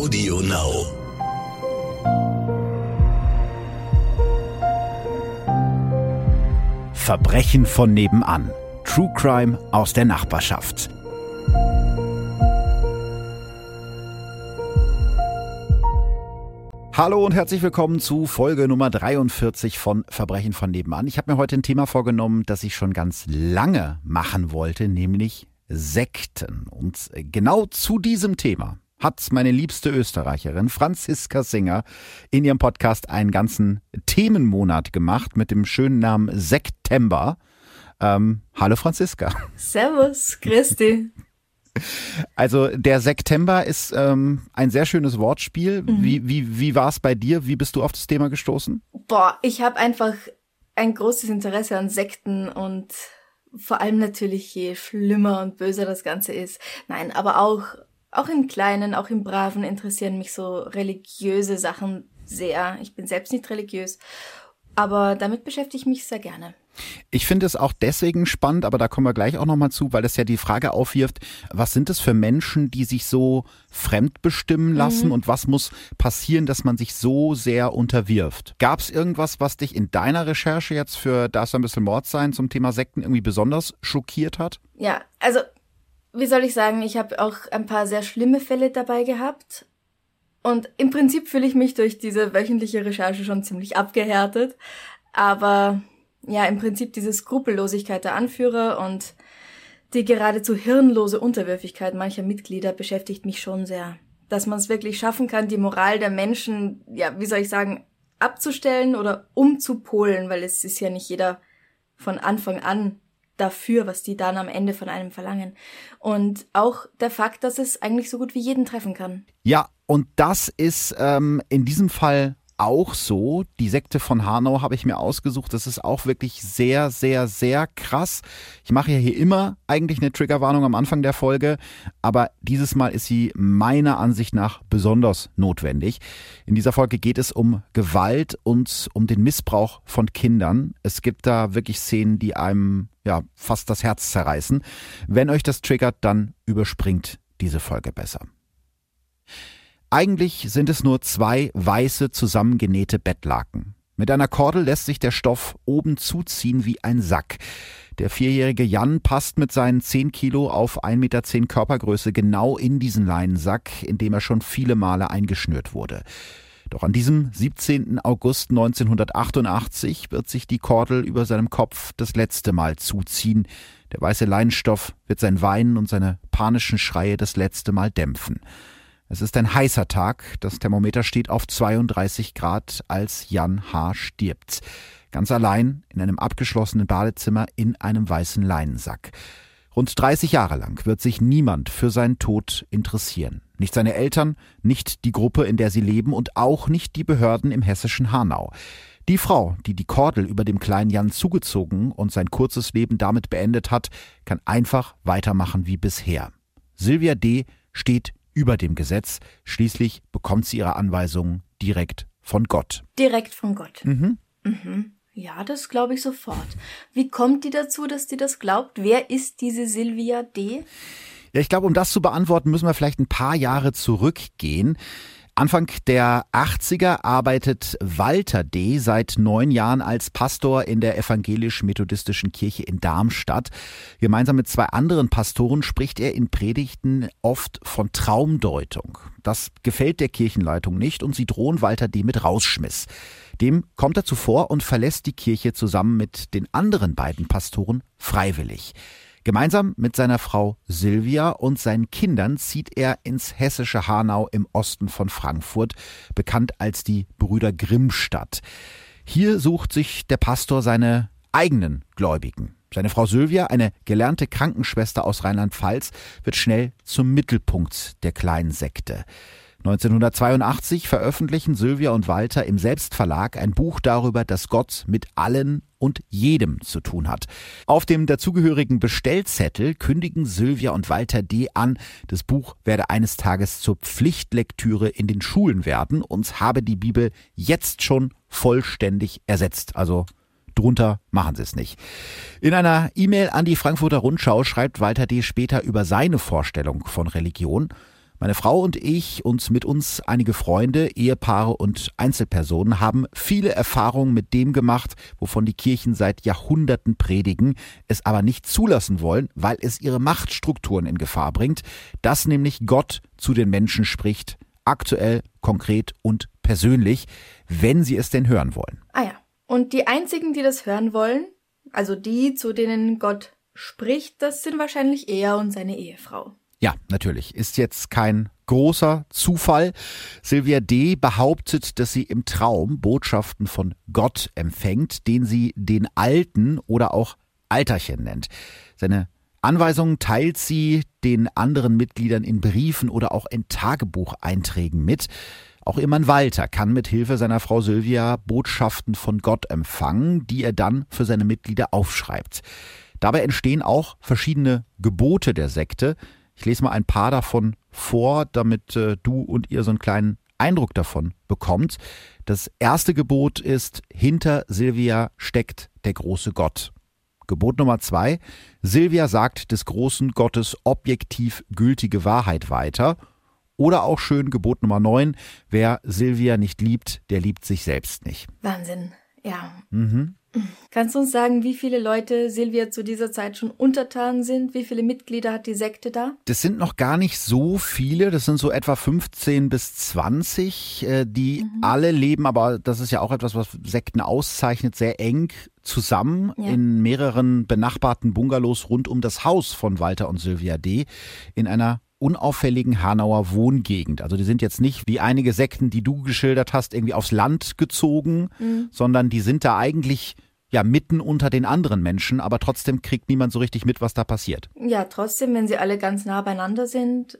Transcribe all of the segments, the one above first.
Audio Now. Verbrechen von nebenan. True Crime aus der Nachbarschaft. Hallo und herzlich willkommen zu Folge Nummer 43 von Verbrechen von nebenan. Ich habe mir heute ein Thema vorgenommen, das ich schon ganz lange machen wollte, nämlich Sekten. Und genau zu diesem Thema hat meine liebste Österreicherin Franziska Singer in ihrem Podcast einen ganzen Themenmonat gemacht mit dem schönen Namen Sektember. Ähm, hallo Franziska. Servus, Christi. Also der September ist ähm, ein sehr schönes Wortspiel. Mhm. Wie, wie, wie war es bei dir? Wie bist du auf das Thema gestoßen? Boah, ich habe einfach ein großes Interesse an Sekten und vor allem natürlich, je schlimmer und böser das Ganze ist. Nein, aber auch, auch im Kleinen, auch im Braven interessieren mich so religiöse Sachen sehr. Ich bin selbst nicht religiös, aber damit beschäftige ich mich sehr gerne. Ich finde es auch deswegen spannend, aber da kommen wir gleich auch nochmal zu, weil es ja die Frage aufwirft, was sind es für Menschen, die sich so fremdbestimmen lassen mhm. und was muss passieren, dass man sich so sehr unterwirft? Gab es irgendwas, was dich in deiner Recherche jetzt für Darf ein bisschen Mord sein zum Thema Sekten irgendwie besonders schockiert hat? Ja, also wie soll ich sagen, ich habe auch ein paar sehr schlimme Fälle dabei gehabt. Und im Prinzip fühle ich mich durch diese wöchentliche Recherche schon ziemlich abgehärtet. Aber ja im Prinzip diese Skrupellosigkeit der Anführer und die geradezu hirnlose Unterwürfigkeit mancher Mitglieder beschäftigt mich schon sehr. Dass man es wirklich schaffen kann, die Moral der Menschen, ja, wie soll ich sagen, abzustellen oder umzupolen, weil es ist ja nicht jeder von Anfang an dafür, was die dann am Ende von einem verlangen. Und auch der Fakt, dass es eigentlich so gut wie jeden treffen kann. Ja, und das ist ähm, in diesem Fall auch so. Die Sekte von Hanau habe ich mir ausgesucht. Das ist auch wirklich sehr, sehr, sehr krass. Ich mache ja hier immer eigentlich eine Triggerwarnung am Anfang der Folge, aber dieses Mal ist sie meiner Ansicht nach besonders notwendig. In dieser Folge geht es um Gewalt und um den Missbrauch von Kindern. Es gibt da wirklich Szenen, die einem ja fast das Herz zerreißen. Wenn euch das triggert, dann überspringt diese Folge besser. Eigentlich sind es nur zwei weiße zusammengenähte Bettlaken. Mit einer Kordel lässt sich der Stoff oben zuziehen wie ein Sack. Der vierjährige Jan passt mit seinen zehn Kilo auf 1,10 Meter Körpergröße genau in diesen Leinensack, in dem er schon viele Male eingeschnürt wurde. Doch an diesem 17. August 1988 wird sich die Kordel über seinem Kopf das letzte Mal zuziehen. Der weiße Leinenstoff wird sein Weinen und seine panischen Schreie das letzte Mal dämpfen. Es ist ein heißer Tag. Das Thermometer steht auf 32 Grad, als Jan H. stirbt. Ganz allein in einem abgeschlossenen Badezimmer in einem weißen Leinensack. Rund 30 Jahre lang wird sich niemand für seinen Tod interessieren. Nicht seine Eltern, nicht die Gruppe, in der sie leben und auch nicht die Behörden im hessischen Hanau. Die Frau, die die Kordel über dem kleinen Jan zugezogen und sein kurzes Leben damit beendet hat, kann einfach weitermachen wie bisher. Silvia D. steht über dem Gesetz. Schließlich bekommt sie ihre Anweisungen direkt von Gott. Direkt von Gott. Mhm. Mhm. Ja, das glaube ich sofort. Wie kommt die dazu, dass die das glaubt? Wer ist diese Silvia D? Ja, ich glaube, um das zu beantworten, müssen wir vielleicht ein paar Jahre zurückgehen. Anfang der 80er arbeitet Walter D. seit neun Jahren als Pastor in der evangelisch-methodistischen Kirche in Darmstadt. Gemeinsam mit zwei anderen Pastoren spricht er in Predigten oft von Traumdeutung. Das gefällt der Kirchenleitung nicht und sie drohen Walter D. mit Rausschmiss. Dem kommt er zuvor und verlässt die Kirche zusammen mit den anderen beiden Pastoren freiwillig. Gemeinsam mit seiner Frau Silvia und seinen Kindern zieht er ins hessische Hanau im Osten von Frankfurt, bekannt als die Brüder Grimmstadt. Hier sucht sich der Pastor seine eigenen Gläubigen. Seine Frau Sylvia, eine gelernte Krankenschwester aus Rheinland-Pfalz, wird schnell zum Mittelpunkt der kleinen Sekte. 1982 veröffentlichen Sylvia und Walter im Selbstverlag ein Buch darüber, dass Gott mit allen und jedem zu tun hat. Auf dem dazugehörigen Bestellzettel kündigen Sylvia und Walter D. an, das Buch werde eines Tages zur Pflichtlektüre in den Schulen werden und habe die Bibel jetzt schon vollständig ersetzt. Also drunter machen sie es nicht. In einer E-Mail an die Frankfurter Rundschau schreibt Walter D. später über seine Vorstellung von Religion. Meine Frau und ich und mit uns einige Freunde, Ehepaare und Einzelpersonen haben viele Erfahrungen mit dem gemacht, wovon die Kirchen seit Jahrhunderten predigen, es aber nicht zulassen wollen, weil es ihre Machtstrukturen in Gefahr bringt, dass nämlich Gott zu den Menschen spricht, aktuell, konkret und persönlich, wenn sie es denn hören wollen. Ah ja. Und die einzigen, die das hören wollen, also die, zu denen Gott spricht, das sind wahrscheinlich er und seine Ehefrau. Ja, natürlich. Ist jetzt kein großer Zufall. Sylvia D. behauptet, dass sie im Traum Botschaften von Gott empfängt, den sie den Alten oder auch Alterchen nennt. Seine Anweisungen teilt sie den anderen Mitgliedern in Briefen oder auch in Tagebucheinträgen mit. Auch ihr Mann Walter kann mit Hilfe seiner Frau Sylvia Botschaften von Gott empfangen, die er dann für seine Mitglieder aufschreibt. Dabei entstehen auch verschiedene Gebote der Sekte, ich lese mal ein paar davon vor, damit äh, du und ihr so einen kleinen Eindruck davon bekommt. Das erste Gebot ist, hinter Silvia steckt der große Gott. Gebot Nummer zwei, Silvia sagt des großen Gottes objektiv gültige Wahrheit weiter. Oder auch schön Gebot Nummer neun, wer Silvia nicht liebt, der liebt sich selbst nicht. Wahnsinn, ja. Mhm. Kannst du uns sagen, wie viele Leute Silvia zu dieser Zeit schon untertan sind? Wie viele Mitglieder hat die Sekte da? Das sind noch gar nicht so viele. Das sind so etwa 15 bis 20, äh, die mhm. alle leben, aber das ist ja auch etwas, was Sekten auszeichnet, sehr eng zusammen ja. in mehreren benachbarten Bungalows rund um das Haus von Walter und Sylvia D. in einer unauffälligen Hanauer Wohngegend. Also die sind jetzt nicht wie einige Sekten, die du geschildert hast, irgendwie aufs Land gezogen, mhm. sondern die sind da eigentlich ja mitten unter den anderen Menschen, aber trotzdem kriegt niemand so richtig mit, was da passiert. Ja, trotzdem, wenn sie alle ganz nah beieinander sind,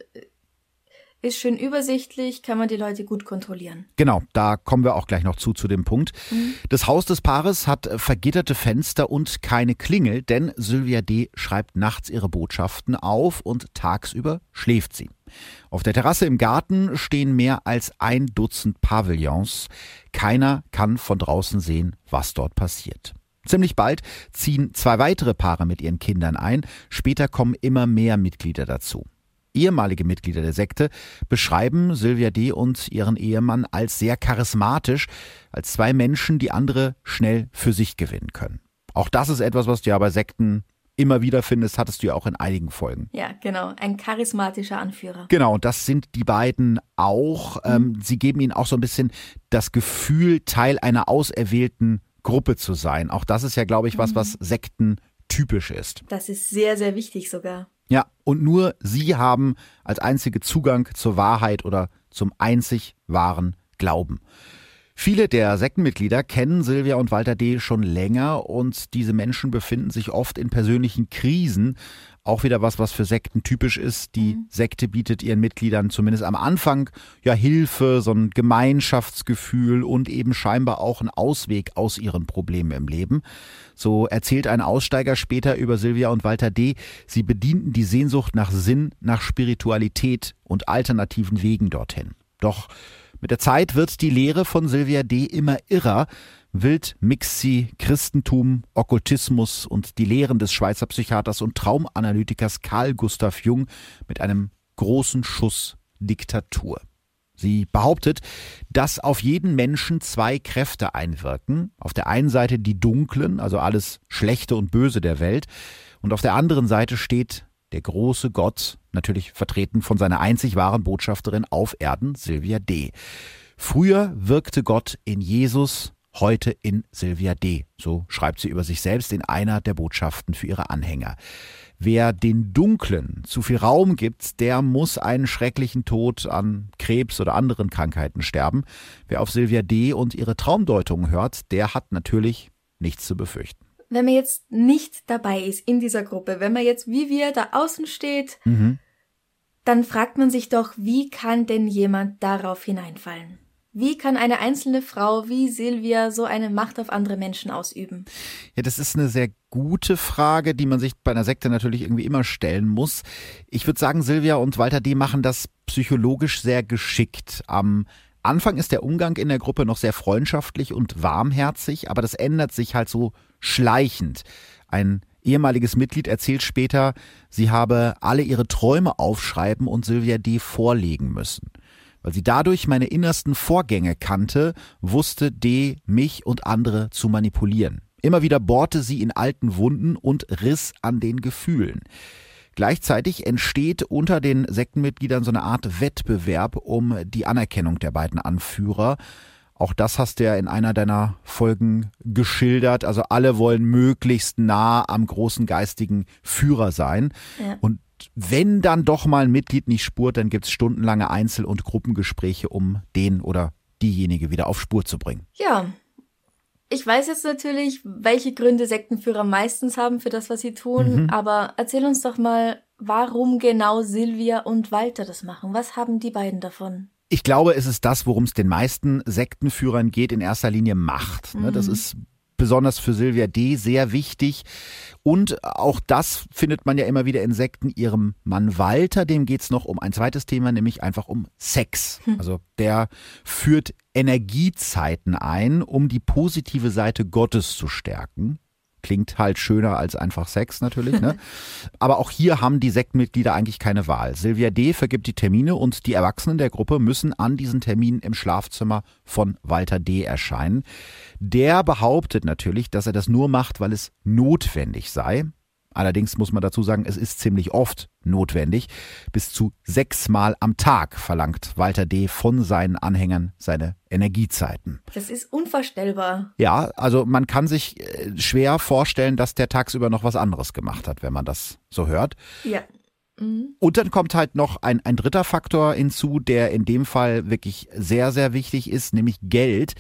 ist schön übersichtlich, kann man die Leute gut kontrollieren. Genau, da kommen wir auch gleich noch zu, zu dem Punkt. Mhm. Das Haus des Paares hat vergitterte Fenster und keine Klingel, denn Sylvia D. schreibt nachts ihre Botschaften auf und tagsüber schläft sie. Auf der Terrasse im Garten stehen mehr als ein Dutzend Pavillons. Keiner kann von draußen sehen, was dort passiert. Ziemlich bald ziehen zwei weitere Paare mit ihren Kindern ein, später kommen immer mehr Mitglieder dazu. Ehemalige Mitglieder der Sekte beschreiben Sylvia D. und ihren Ehemann als sehr charismatisch, als zwei Menschen, die andere schnell für sich gewinnen können. Auch das ist etwas, was du ja bei Sekten immer wieder findest, hattest du ja auch in einigen Folgen. Ja, genau, ein charismatischer Anführer. Genau, und das sind die beiden auch. Mhm. Ähm, sie geben ihnen auch so ein bisschen das Gefühl, Teil einer auserwählten Gruppe zu sein. Auch das ist ja, glaube ich, was, mhm. was Sekten typisch ist. Das ist sehr, sehr wichtig sogar. Ja, und nur sie haben als einzige Zugang zur Wahrheit oder zum einzig wahren Glauben. Viele der Sektenmitglieder kennen Silvia und Walter D. schon länger und diese Menschen befinden sich oft in persönlichen Krisen. Auch wieder was, was für Sekten typisch ist. Die mhm. Sekte bietet ihren Mitgliedern zumindest am Anfang ja Hilfe, so ein Gemeinschaftsgefühl und eben scheinbar auch einen Ausweg aus ihren Problemen im Leben. So erzählt ein Aussteiger später über Silvia und Walter D. Sie bedienten die Sehnsucht nach Sinn, nach Spiritualität und alternativen Wegen dorthin. Doch mit der Zeit wird die Lehre von Sylvia D. immer irrer. Wild mixt sie Christentum, Okkultismus und die Lehren des Schweizer Psychiaters und Traumanalytikers Karl Gustav Jung mit einem großen Schuss Diktatur. Sie behauptet, dass auf jeden Menschen zwei Kräfte einwirken. Auf der einen Seite die dunklen, also alles Schlechte und Böse der Welt, und auf der anderen Seite steht der große Gott, natürlich vertreten von seiner einzig wahren Botschafterin auf Erden, Sylvia D. Früher wirkte Gott in Jesus, heute in Sylvia D. So schreibt sie über sich selbst in einer der Botschaften für ihre Anhänger. Wer den Dunklen zu viel Raum gibt, der muss einen schrecklichen Tod an Krebs oder anderen Krankheiten sterben. Wer auf Sylvia D. und ihre Traumdeutungen hört, der hat natürlich nichts zu befürchten wenn man jetzt nicht dabei ist in dieser Gruppe, wenn man jetzt wie wir da außen steht, mhm. dann fragt man sich doch, wie kann denn jemand darauf hineinfallen? Wie kann eine einzelne Frau wie Silvia so eine Macht auf andere Menschen ausüben? Ja, das ist eine sehr gute Frage, die man sich bei einer Sekte natürlich irgendwie immer stellen muss. Ich würde sagen, Silvia und Walter D. machen das psychologisch sehr geschickt. Am Anfang ist der Umgang in der Gruppe noch sehr freundschaftlich und warmherzig, aber das ändert sich halt so schleichend. Ein ehemaliges Mitglied erzählt später, sie habe alle ihre Träume aufschreiben und Sylvia D. vorlegen müssen. Weil sie dadurch meine innersten Vorgänge kannte, wusste D. mich und andere zu manipulieren. Immer wieder bohrte sie in alten Wunden und riss an den Gefühlen. Gleichzeitig entsteht unter den Sektenmitgliedern so eine Art Wettbewerb um die Anerkennung der beiden Anführer. Auch das hast du ja in einer deiner Folgen geschildert. Also alle wollen möglichst nah am großen geistigen Führer sein. Ja. Und wenn dann doch mal ein Mitglied nicht spurt, dann gibt es stundenlange Einzel- und Gruppengespräche, um den oder diejenige wieder auf Spur zu bringen. Ja. Ich weiß jetzt natürlich, welche Gründe Sektenführer meistens haben für das, was sie tun, mhm. aber erzähl uns doch mal, warum genau Silvia und Walter das machen. Was haben die beiden davon? Ich glaube, es ist das, worum es den meisten Sektenführern geht, in erster Linie Macht. Mhm. Das ist besonders für Sylvia D. sehr wichtig. Und auch das findet man ja immer wieder in Sekten. Ihrem Mann Walter, dem geht's noch um ein zweites Thema, nämlich einfach um Sex. Hm. Also der führt Energiezeiten ein, um die positive Seite Gottes zu stärken. Klingt halt schöner als einfach Sex natürlich. Ne? Aber auch hier haben die Sektmitglieder eigentlich keine Wahl. Silvia D. vergibt die Termine und die Erwachsenen der Gruppe müssen an diesen Terminen im Schlafzimmer von Walter D. erscheinen. Der behauptet natürlich, dass er das nur macht, weil es notwendig sei. Allerdings muss man dazu sagen, es ist ziemlich oft notwendig. Bis zu sechsmal am Tag verlangt Walter D. von seinen Anhängern seine Energiezeiten. Das ist unvorstellbar. Ja, also man kann sich äh, schwer vorstellen, dass der tagsüber noch was anderes gemacht hat, wenn man das so hört. Ja. Mhm. Und dann kommt halt noch ein, ein dritter Faktor hinzu, der in dem Fall wirklich sehr, sehr wichtig ist, nämlich Geld.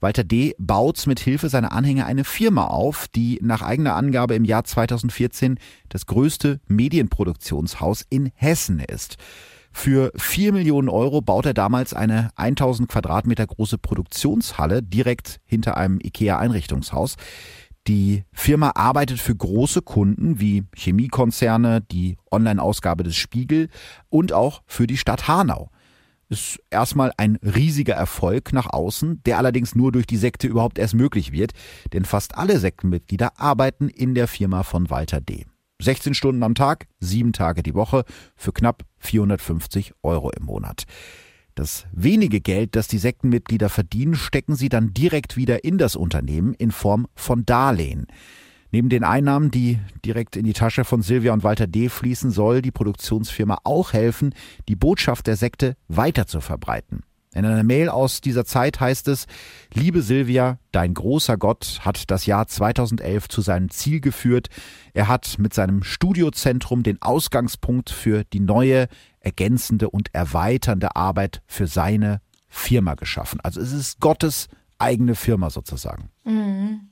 Walter D. baut mit Hilfe seiner Anhänger eine Firma auf, die nach eigener Angabe im Jahr 2014 das größte Medienproduktionshaus in Hessen ist. Für vier Millionen Euro baut er damals eine 1000 Quadratmeter große Produktionshalle direkt hinter einem IKEA-Einrichtungshaus. Die Firma arbeitet für große Kunden wie Chemiekonzerne, die Online-Ausgabe des Spiegel und auch für die Stadt Hanau ist erstmal ein riesiger Erfolg nach außen, der allerdings nur durch die Sekte überhaupt erst möglich wird, denn fast alle Sektenmitglieder arbeiten in der Firma von Walter D. 16 Stunden am Tag, sieben Tage die Woche für knapp 450 Euro im Monat. Das wenige Geld, das die Sektenmitglieder verdienen, stecken sie dann direkt wieder in das Unternehmen in Form von Darlehen. Neben den Einnahmen, die direkt in die Tasche von Silvia und Walter D. fließen, soll die Produktionsfirma auch helfen, die Botschaft der Sekte weiter zu verbreiten. In einer Mail aus dieser Zeit heißt es, Liebe Silvia, dein großer Gott hat das Jahr 2011 zu seinem Ziel geführt. Er hat mit seinem Studiozentrum den Ausgangspunkt für die neue, ergänzende und erweiternde Arbeit für seine Firma geschaffen. Also es ist Gottes eigene Firma sozusagen. Mhm.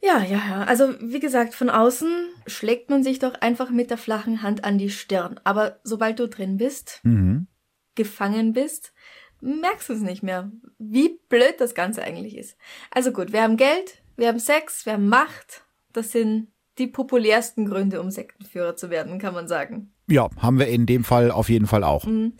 Ja, ja, ja. Also wie gesagt, von außen schlägt man sich doch einfach mit der flachen Hand an die Stirn. Aber sobald du drin bist, mhm. gefangen bist, merkst du es nicht mehr, wie blöd das Ganze eigentlich ist. Also gut, wir haben Geld, wir haben Sex, wir haben Macht. Das sind die populärsten Gründe, um Sektenführer zu werden, kann man sagen. Ja, haben wir in dem Fall auf jeden Fall auch. Mhm.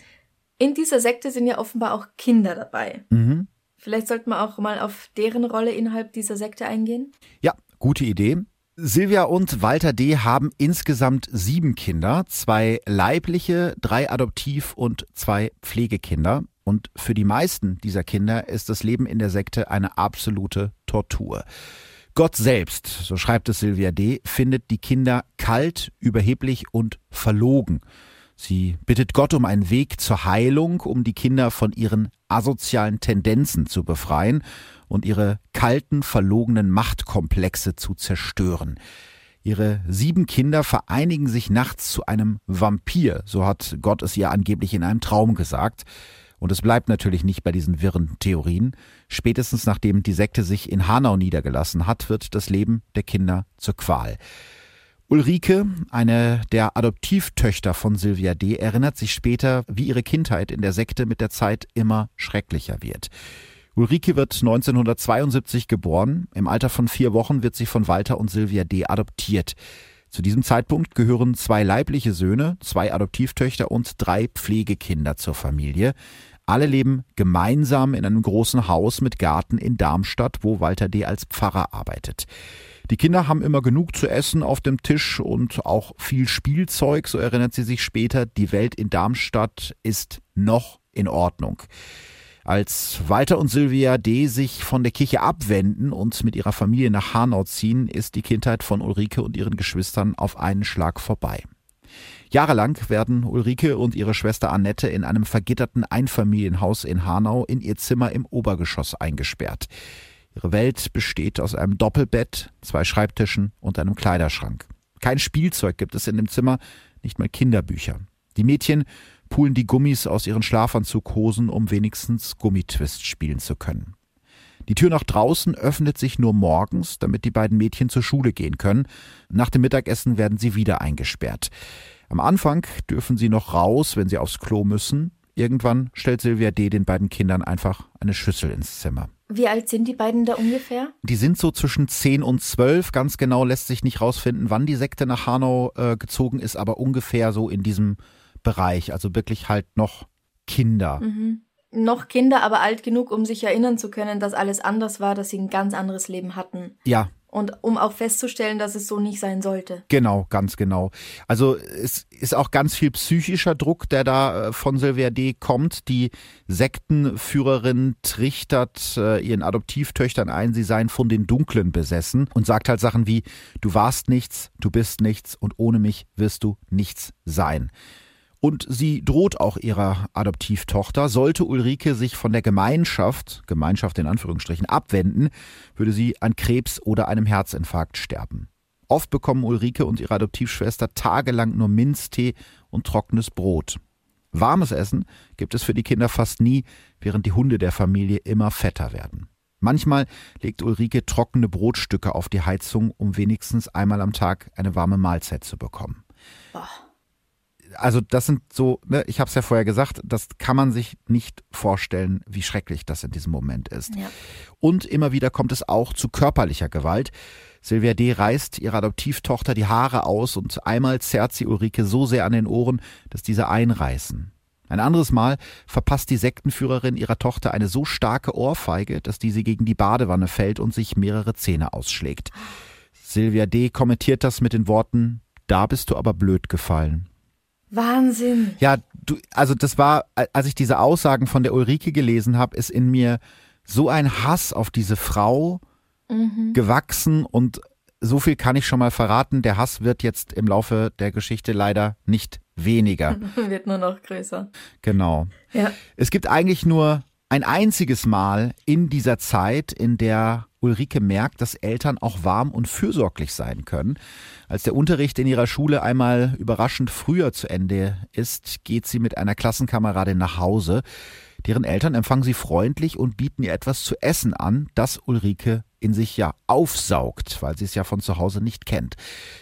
In dieser Sekte sind ja offenbar auch Kinder dabei. Mhm. Vielleicht sollten wir auch mal auf deren Rolle innerhalb dieser Sekte eingehen. Ja, gute Idee. Silvia und Walter D. haben insgesamt sieben Kinder, zwei leibliche, drei Adoptiv- und zwei Pflegekinder. Und für die meisten dieser Kinder ist das Leben in der Sekte eine absolute Tortur. Gott selbst, so schreibt es Silvia D., findet die Kinder kalt, überheblich und verlogen. Sie bittet Gott um einen Weg zur Heilung, um die Kinder von ihren asozialen Tendenzen zu befreien und ihre kalten, verlogenen Machtkomplexe zu zerstören. Ihre sieben Kinder vereinigen sich nachts zu einem Vampir, so hat Gott es ihr angeblich in einem Traum gesagt. Und es bleibt natürlich nicht bei diesen wirren Theorien. Spätestens nachdem die Sekte sich in Hanau niedergelassen hat, wird das Leben der Kinder zur Qual. Ulrike, eine der Adoptivtöchter von Sylvia D., erinnert sich später, wie ihre Kindheit in der Sekte mit der Zeit immer schrecklicher wird. Ulrike wird 1972 geboren. Im Alter von vier Wochen wird sie von Walter und Sylvia D. adoptiert. Zu diesem Zeitpunkt gehören zwei leibliche Söhne, zwei Adoptivtöchter und drei Pflegekinder zur Familie. Alle leben gemeinsam in einem großen Haus mit Garten in Darmstadt, wo Walter D. als Pfarrer arbeitet. Die Kinder haben immer genug zu essen auf dem Tisch und auch viel Spielzeug, so erinnert sie sich später. Die Welt in Darmstadt ist noch in Ordnung. Als Walter und Sylvia D. sich von der Kirche abwenden und mit ihrer Familie nach Hanau ziehen, ist die Kindheit von Ulrike und ihren Geschwistern auf einen Schlag vorbei. Jahrelang werden Ulrike und ihre Schwester Annette in einem vergitterten Einfamilienhaus in Hanau in ihr Zimmer im Obergeschoss eingesperrt. Ihre Welt besteht aus einem Doppelbett, zwei Schreibtischen und einem Kleiderschrank. Kein Spielzeug gibt es in dem Zimmer, nicht mal Kinderbücher. Die Mädchen pulen die Gummis aus ihren Schlafanzughosen, um wenigstens Gummitwist spielen zu können. Die Tür nach draußen öffnet sich nur morgens, damit die beiden Mädchen zur Schule gehen können. Nach dem Mittagessen werden sie wieder eingesperrt. Am Anfang dürfen sie noch raus, wenn sie aufs Klo müssen. Irgendwann stellt Silvia D. den beiden Kindern einfach eine Schüssel ins Zimmer. Wie alt sind die beiden da ungefähr? Die sind so zwischen 10 und 12. Ganz genau lässt sich nicht rausfinden, wann die Sekte nach Hanau äh, gezogen ist, aber ungefähr so in diesem Bereich. Also wirklich halt noch Kinder. Mhm. Noch Kinder, aber alt genug, um sich erinnern zu können, dass alles anders war, dass sie ein ganz anderes Leben hatten. Ja, und um auch festzustellen, dass es so nicht sein sollte. Genau, ganz genau. Also es ist auch ganz viel psychischer Druck, der da äh, von Silvia D. kommt. Die Sektenführerin trichtert äh, ihren Adoptivtöchtern ein, sie seien von den Dunklen besessen und sagt halt Sachen wie, du warst nichts, du bist nichts und ohne mich wirst du nichts sein. Und sie droht auch ihrer Adoptivtochter, sollte Ulrike sich von der Gemeinschaft, Gemeinschaft in Anführungsstrichen, abwenden, würde sie an Krebs oder einem Herzinfarkt sterben. Oft bekommen Ulrike und ihre Adoptivschwester tagelang nur Minztee und trockenes Brot. Warmes Essen gibt es für die Kinder fast nie, während die Hunde der Familie immer fetter werden. Manchmal legt Ulrike trockene Brotstücke auf die Heizung, um wenigstens einmal am Tag eine warme Mahlzeit zu bekommen. Boah also das sind so, ne, ich habe es ja vorher gesagt, das kann man sich nicht vorstellen, wie schrecklich das in diesem Moment ist. Ja. Und immer wieder kommt es auch zu körperlicher Gewalt. Silvia D. reißt ihrer Adoptivtochter die Haare aus und einmal zerrt sie Ulrike so sehr an den Ohren, dass diese einreißen. Ein anderes Mal verpasst die Sektenführerin ihrer Tochter eine so starke Ohrfeige, dass diese gegen die Badewanne fällt und sich mehrere Zähne ausschlägt. Silvia D. kommentiert das mit den Worten, da bist du aber blöd gefallen. Wahnsinn. Ja, du, also das war, als ich diese Aussagen von der Ulrike gelesen habe, ist in mir so ein Hass auf diese Frau mhm. gewachsen und so viel kann ich schon mal verraten, der Hass wird jetzt im Laufe der Geschichte leider nicht weniger. wird nur noch größer. Genau. Ja. Es gibt eigentlich nur ein einziges Mal in dieser Zeit, in der Ulrike merkt, dass Eltern auch warm und fürsorglich sein können. Als der Unterricht in ihrer Schule einmal überraschend früher zu Ende ist, geht sie mit einer Klassenkameradin nach Hause. Deren Eltern empfangen sie freundlich und bieten ihr etwas zu essen an, das Ulrike in sich ja aufsaugt, weil sie es ja von zu Hause nicht kennt.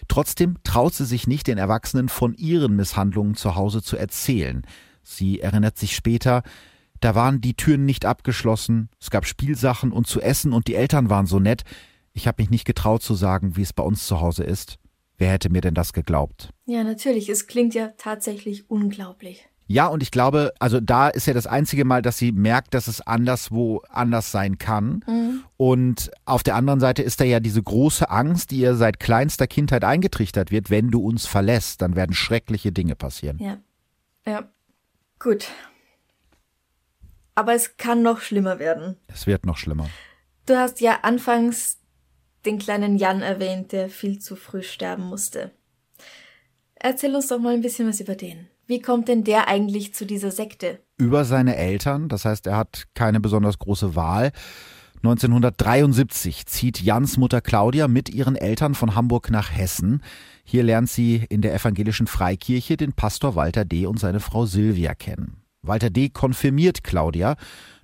Trotzdem traut sie sich nicht, den Erwachsenen von ihren Misshandlungen zu Hause zu erzählen. Sie erinnert sich später, da waren die Türen nicht abgeschlossen, es gab Spielsachen und zu essen und die Eltern waren so nett. Ich habe mich nicht getraut zu sagen, wie es bei uns zu Hause ist. Wer hätte mir denn das geglaubt? Ja, natürlich. Es klingt ja tatsächlich unglaublich. Ja, und ich glaube, also da ist ja das einzige Mal, dass sie merkt, dass es anderswo anders sein kann. Mhm. Und auf der anderen Seite ist da ja diese große Angst, die ihr seit kleinster Kindheit eingetrichtert wird, wenn du uns verlässt, dann werden schreckliche Dinge passieren. Ja. Ja. Gut. Aber es kann noch schlimmer werden. Es wird noch schlimmer. Du hast ja anfangs den kleinen Jan erwähnt, der viel zu früh sterben musste. Erzähl uns doch mal ein bisschen was über den. Wie kommt denn der eigentlich zu dieser Sekte? Über seine Eltern, das heißt, er hat keine besonders große Wahl. 1973 zieht Jans Mutter Claudia mit ihren Eltern von Hamburg nach Hessen. Hier lernt sie in der evangelischen Freikirche den Pastor Walter D. und seine Frau Silvia kennen. Walter D. konfirmiert Claudia.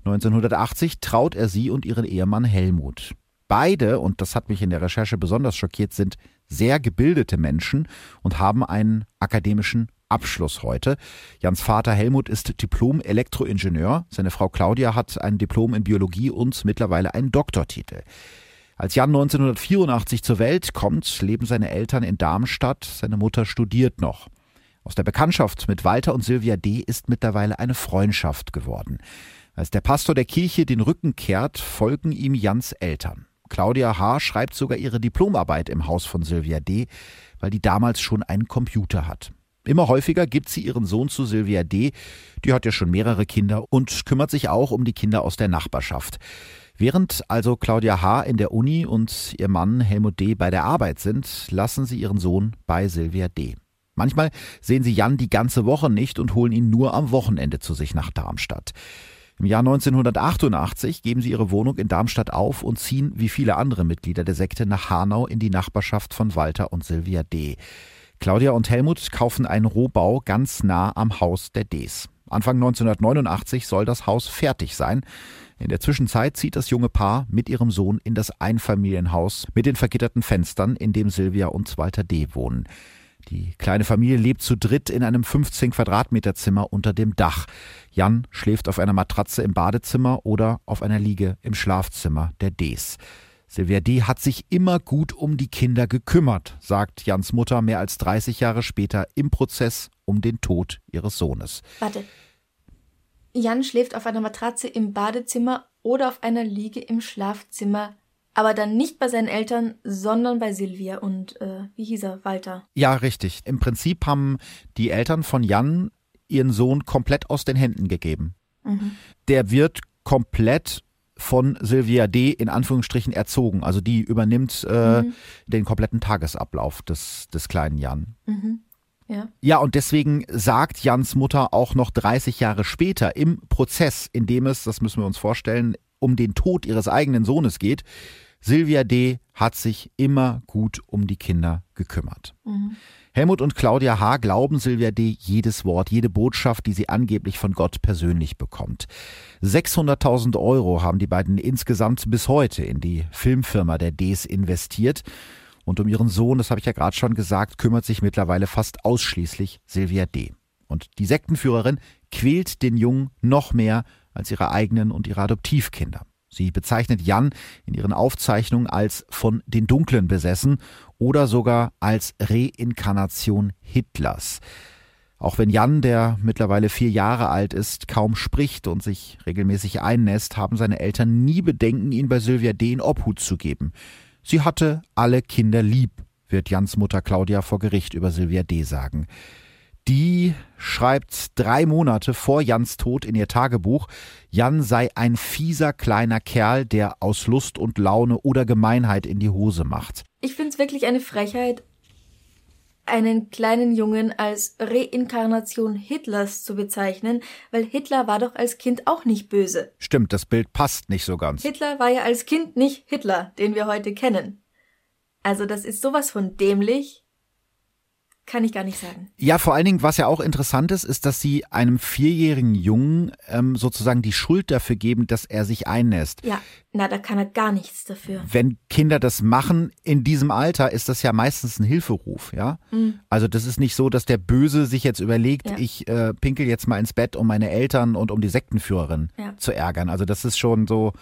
1980 traut er sie und ihren Ehemann Helmut. Beide, und das hat mich in der Recherche besonders schockiert, sind sehr gebildete Menschen und haben einen akademischen Abschluss heute. Jans Vater Helmut ist Diplom-Elektroingenieur. Seine Frau Claudia hat ein Diplom in Biologie und mittlerweile einen Doktortitel. Als Jan 1984 zur Welt kommt, leben seine Eltern in Darmstadt. Seine Mutter studiert noch. Aus der Bekanntschaft mit Walter und Sylvia D. ist mittlerweile eine Freundschaft geworden. Als der Pastor der Kirche den Rücken kehrt, folgen ihm Jans Eltern. Claudia H. schreibt sogar ihre Diplomarbeit im Haus von Sylvia D., weil die damals schon einen Computer hat. Immer häufiger gibt sie ihren Sohn zu Sylvia D., die hat ja schon mehrere Kinder und kümmert sich auch um die Kinder aus der Nachbarschaft. Während also Claudia H. in der Uni und ihr Mann Helmut D. bei der Arbeit sind, lassen sie ihren Sohn bei Sylvia D. Manchmal sehen sie Jan die ganze Woche nicht und holen ihn nur am Wochenende zu sich nach Darmstadt. Im Jahr 1988 geben sie ihre Wohnung in Darmstadt auf und ziehen, wie viele andere Mitglieder der Sekte, nach Hanau in die Nachbarschaft von Walter und Sylvia D. Claudia und Helmut kaufen einen Rohbau ganz nah am Haus der Ds. Anfang 1989 soll das Haus fertig sein. In der Zwischenzeit zieht das junge Paar mit ihrem Sohn in das Einfamilienhaus mit den vergitterten Fenstern, in dem Sylvia und Walter D. wohnen. Die kleine Familie lebt zu dritt in einem 15 Quadratmeter Zimmer unter dem Dach. Jan schläft auf einer Matratze im Badezimmer oder auf einer Liege im Schlafzimmer der Ds. Silvia D. hat sich immer gut um die Kinder gekümmert, sagt Jans Mutter mehr als 30 Jahre später im Prozess um den Tod ihres Sohnes. Warte. Jan schläft auf einer Matratze im Badezimmer oder auf einer Liege im Schlafzimmer aber dann nicht bei seinen Eltern, sondern bei Silvia und äh, wie hieß er, Walter. Ja, richtig. Im Prinzip haben die Eltern von Jan ihren Sohn komplett aus den Händen gegeben. Mhm. Der wird komplett von Silvia D. in Anführungsstrichen erzogen. Also die übernimmt äh, mhm. den kompletten Tagesablauf des, des kleinen Jan. Mhm. Ja. ja, und deswegen sagt Jans Mutter auch noch 30 Jahre später im Prozess, in dem es, das müssen wir uns vorstellen, um den Tod ihres eigenen Sohnes geht, Silvia D. hat sich immer gut um die Kinder gekümmert. Mhm. Helmut und Claudia H. glauben Silvia D. jedes Wort, jede Botschaft, die sie angeblich von Gott persönlich bekommt. 600.000 Euro haben die beiden insgesamt bis heute in die Filmfirma der Ds investiert. Und um ihren Sohn, das habe ich ja gerade schon gesagt, kümmert sich mittlerweile fast ausschließlich Silvia D. Und die Sektenführerin quält den Jungen noch mehr als ihre eigenen und ihre Adoptivkinder. Sie bezeichnet Jan in ihren Aufzeichnungen als von den Dunklen besessen oder sogar als Reinkarnation Hitlers. Auch wenn Jan, der mittlerweile vier Jahre alt ist, kaum spricht und sich regelmäßig einnässt, haben seine Eltern nie Bedenken, ihn bei Sylvia D. in Obhut zu geben. Sie hatte alle Kinder lieb, wird Jans Mutter Claudia vor Gericht über Sylvia D. sagen. Die schreibt drei Monate vor Jans Tod in ihr Tagebuch, Jan sei ein fieser kleiner Kerl, der aus Lust und Laune oder Gemeinheit in die Hose macht. Ich finde es wirklich eine Frechheit, einen kleinen Jungen als Reinkarnation Hitlers zu bezeichnen, weil Hitler war doch als Kind auch nicht böse. Stimmt, das Bild passt nicht so ganz. Hitler war ja als Kind nicht Hitler, den wir heute kennen. Also das ist sowas von dämlich kann ich gar nicht sagen. Ja, vor allen Dingen, was ja auch interessant ist, ist, dass sie einem vierjährigen Jungen ähm, sozusagen die Schuld dafür geben, dass er sich einnässt. Ja, na, da kann er gar nichts dafür. Wenn Kinder das machen in diesem Alter, ist das ja meistens ein Hilferuf, ja. Mhm. Also das ist nicht so, dass der Böse sich jetzt überlegt, ja. ich äh, pinkel jetzt mal ins Bett, um meine Eltern und um die Sektenführerin ja. zu ärgern. Also das ist schon so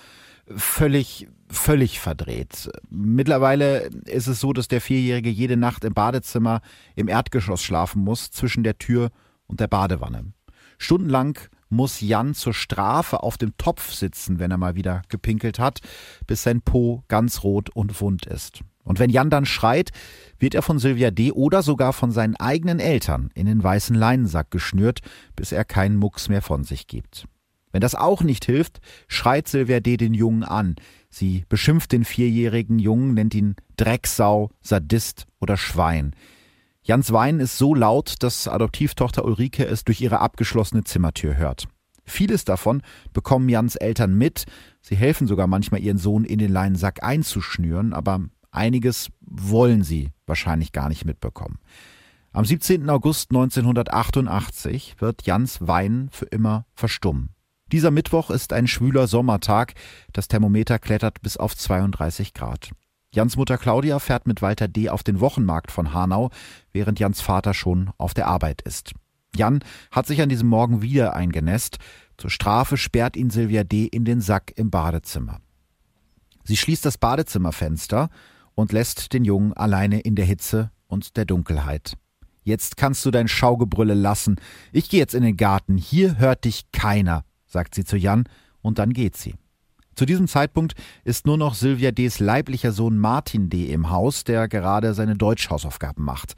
völlig völlig verdreht. Mittlerweile ist es so, dass der Vierjährige jede Nacht im Badezimmer im Erdgeschoss schlafen muss, zwischen der Tür und der Badewanne. Stundenlang muss Jan zur Strafe auf dem Topf sitzen, wenn er mal wieder gepinkelt hat, bis sein Po ganz rot und wund ist. Und wenn Jan dann schreit, wird er von Sylvia D. oder sogar von seinen eigenen Eltern in den weißen Leinensack geschnürt, bis er keinen Mucks mehr von sich gibt. Wenn das auch nicht hilft, schreit Sylvia D. den Jungen an. Sie beschimpft den vierjährigen Jungen, nennt ihn Drecksau, Sadist oder Schwein. Jans Wein ist so laut, dass Adoptivtochter Ulrike es durch ihre abgeschlossene Zimmertür hört. Vieles davon bekommen Jans Eltern mit. Sie helfen sogar manchmal ihren Sohn in den Leinensack einzuschnüren, aber einiges wollen sie wahrscheinlich gar nicht mitbekommen. Am 17. August 1988 wird Jans Wein für immer verstummen. Dieser Mittwoch ist ein schwüler Sommertag. Das Thermometer klettert bis auf 32 Grad. Jans Mutter Claudia fährt mit Walter D. auf den Wochenmarkt von Hanau, während Jans Vater schon auf der Arbeit ist. Jan hat sich an diesem Morgen wieder eingenässt. Zur Strafe sperrt ihn Silvia D. in den Sack im Badezimmer. Sie schließt das Badezimmerfenster und lässt den Jungen alleine in der Hitze und der Dunkelheit. jetzt kannst du dein Schaugebrülle lassen. Ich gehe jetzt in den Garten, hier hört dich keiner, sagt sie zu Jan, und dann geht sie. Zu diesem Zeitpunkt ist nur noch Sylvia D.s leiblicher Sohn Martin D. im Haus, der gerade seine Deutschhausaufgaben macht.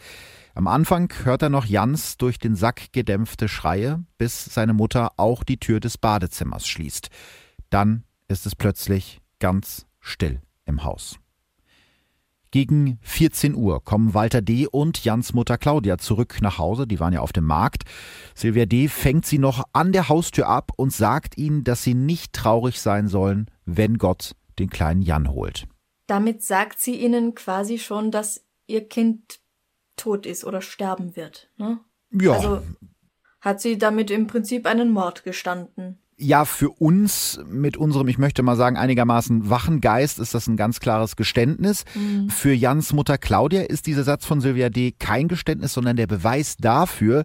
Am Anfang hört er noch Jans durch den Sack gedämpfte Schreie, bis seine Mutter auch die Tür des Badezimmers schließt. Dann ist es plötzlich ganz still im Haus. Gegen 14 Uhr kommen Walter D. und Jans Mutter Claudia zurück nach Hause. Die waren ja auf dem Markt. Silvia D. fängt sie noch an der Haustür ab und sagt ihnen, dass sie nicht traurig sein sollen, wenn Gott den kleinen Jan holt. Damit sagt sie ihnen quasi schon, dass ihr Kind tot ist oder sterben wird. Ne? Ja. Also hat sie damit im Prinzip einen Mord gestanden ja, für uns mit unserem, ich möchte mal sagen, einigermaßen wachen Geist ist das ein ganz klares Geständnis. Mhm. Für Jans Mutter Claudia ist dieser Satz von Sylvia D. kein Geständnis, sondern der Beweis dafür,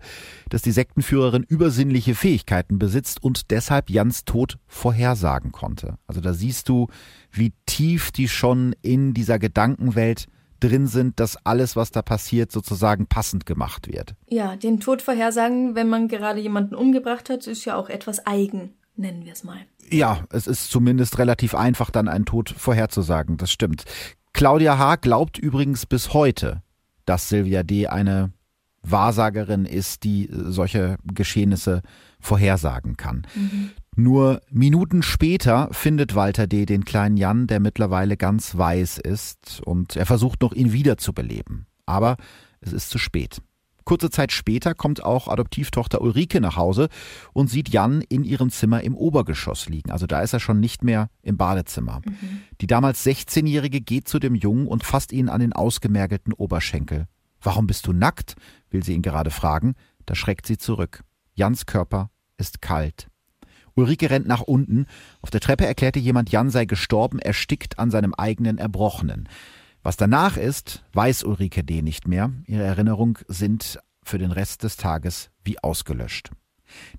dass die Sektenführerin übersinnliche Fähigkeiten besitzt und deshalb Jans Tod vorhersagen konnte. Also da siehst du, wie tief die schon in dieser Gedankenwelt drin sind, dass alles, was da passiert, sozusagen passend gemacht wird. Ja, den Tod vorhersagen, wenn man gerade jemanden umgebracht hat, ist ja auch etwas eigen nennen wir es mal. Ja, es ist zumindest relativ einfach, dann einen Tod vorherzusagen, das stimmt. Claudia H. glaubt übrigens bis heute, dass Silvia D. eine Wahrsagerin ist, die solche Geschehnisse vorhersagen kann. Mhm. Nur Minuten später findet Walter D. den kleinen Jan, der mittlerweile ganz weiß ist, und er versucht noch, ihn wiederzubeleben. Aber es ist zu spät. Kurze Zeit später kommt auch Adoptivtochter Ulrike nach Hause und sieht Jan in ihrem Zimmer im Obergeschoss liegen. Also da ist er schon nicht mehr im Badezimmer. Mhm. Die damals 16-Jährige geht zu dem Jungen und fasst ihn an den ausgemergelten Oberschenkel. Warum bist du nackt? will sie ihn gerade fragen. Da schreckt sie zurück. Jans Körper ist kalt. Ulrike rennt nach unten. Auf der Treppe erklärte jemand, Jan sei gestorben, erstickt an seinem eigenen Erbrochenen. Was danach ist, weiß Ulrike D. nicht mehr. Ihre Erinnerungen sind für den Rest des Tages wie ausgelöscht.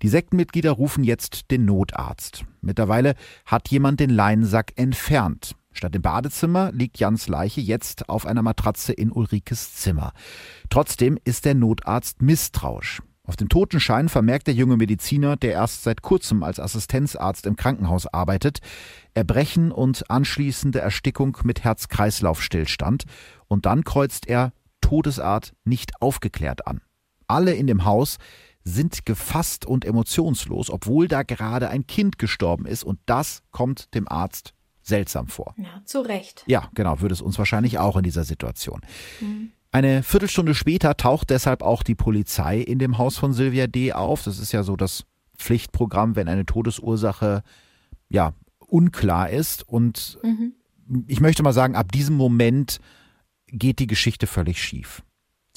Die Sektenmitglieder rufen jetzt den Notarzt. Mittlerweile hat jemand den Leinsack entfernt. Statt im Badezimmer liegt Jans Leiche jetzt auf einer Matratze in Ulrikes Zimmer. Trotzdem ist der Notarzt misstrauisch. Auf dem Totenschein vermerkt der junge Mediziner, der erst seit kurzem als Assistenzarzt im Krankenhaus arbeitet, Erbrechen und anschließende Erstickung mit Herz-Kreislauf-Stillstand und dann kreuzt er Todesart nicht aufgeklärt an. Alle in dem Haus sind gefasst und emotionslos, obwohl da gerade ein Kind gestorben ist und das kommt dem Arzt seltsam vor. Ja, zu Recht. Ja, genau, würde es uns wahrscheinlich auch in dieser Situation. Mhm. Eine Viertelstunde später taucht deshalb auch die Polizei in dem Haus von Sylvia D. auf. Das ist ja so das Pflichtprogramm, wenn eine Todesursache ja unklar ist. Und mhm. ich möchte mal sagen, ab diesem Moment geht die Geschichte völlig schief.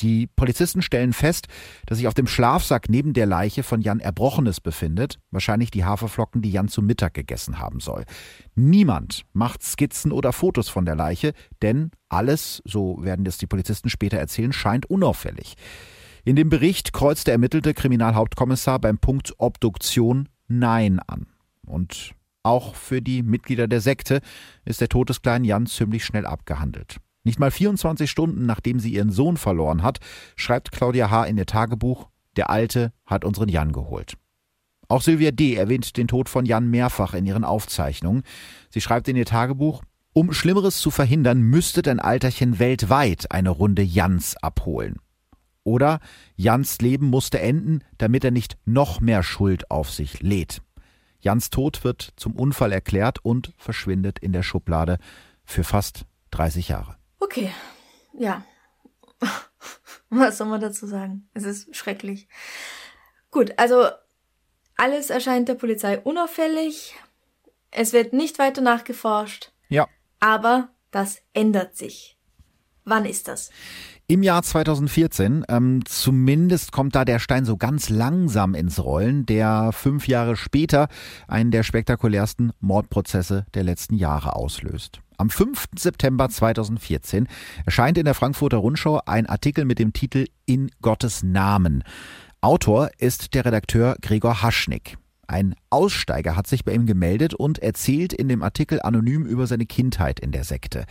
Die Polizisten stellen fest, dass sich auf dem Schlafsack neben der Leiche von Jan Erbrochenes befindet, wahrscheinlich die Haferflocken, die Jan zu Mittag gegessen haben soll. Niemand macht Skizzen oder Fotos von der Leiche, denn alles, so werden es die Polizisten später erzählen, scheint unauffällig. In dem Bericht kreuzt der ermittelte Kriminalhauptkommissar beim Punkt Obduktion Nein an. Und auch für die Mitglieder der Sekte ist der Tod des kleinen Jan ziemlich schnell abgehandelt. Nicht mal 24 Stunden nachdem sie ihren Sohn verloren hat, schreibt Claudia H. in ihr Tagebuch, der Alte hat unseren Jan geholt. Auch Sylvia D. erwähnt den Tod von Jan mehrfach in ihren Aufzeichnungen. Sie schreibt in ihr Tagebuch, um Schlimmeres zu verhindern, müsste dein Alterchen weltweit eine Runde Jans abholen. Oder Jans Leben musste enden, damit er nicht noch mehr Schuld auf sich lädt. Jans Tod wird zum Unfall erklärt und verschwindet in der Schublade für fast 30 Jahre. Okay, ja. Was soll man dazu sagen? Es ist schrecklich. Gut, also alles erscheint der Polizei unauffällig. Es wird nicht weiter nachgeforscht. Ja. Aber das ändert sich. Wann ist das? Im Jahr 2014, ähm, zumindest kommt da der Stein so ganz langsam ins Rollen, der fünf Jahre später einen der spektakulärsten Mordprozesse der letzten Jahre auslöst. Am 5. September 2014 erscheint in der Frankfurter Rundschau ein Artikel mit dem Titel In Gottes Namen. Autor ist der Redakteur Gregor Haschnick. Ein Aussteiger hat sich bei ihm gemeldet und erzählt in dem Artikel anonym über seine Kindheit in der Sekte.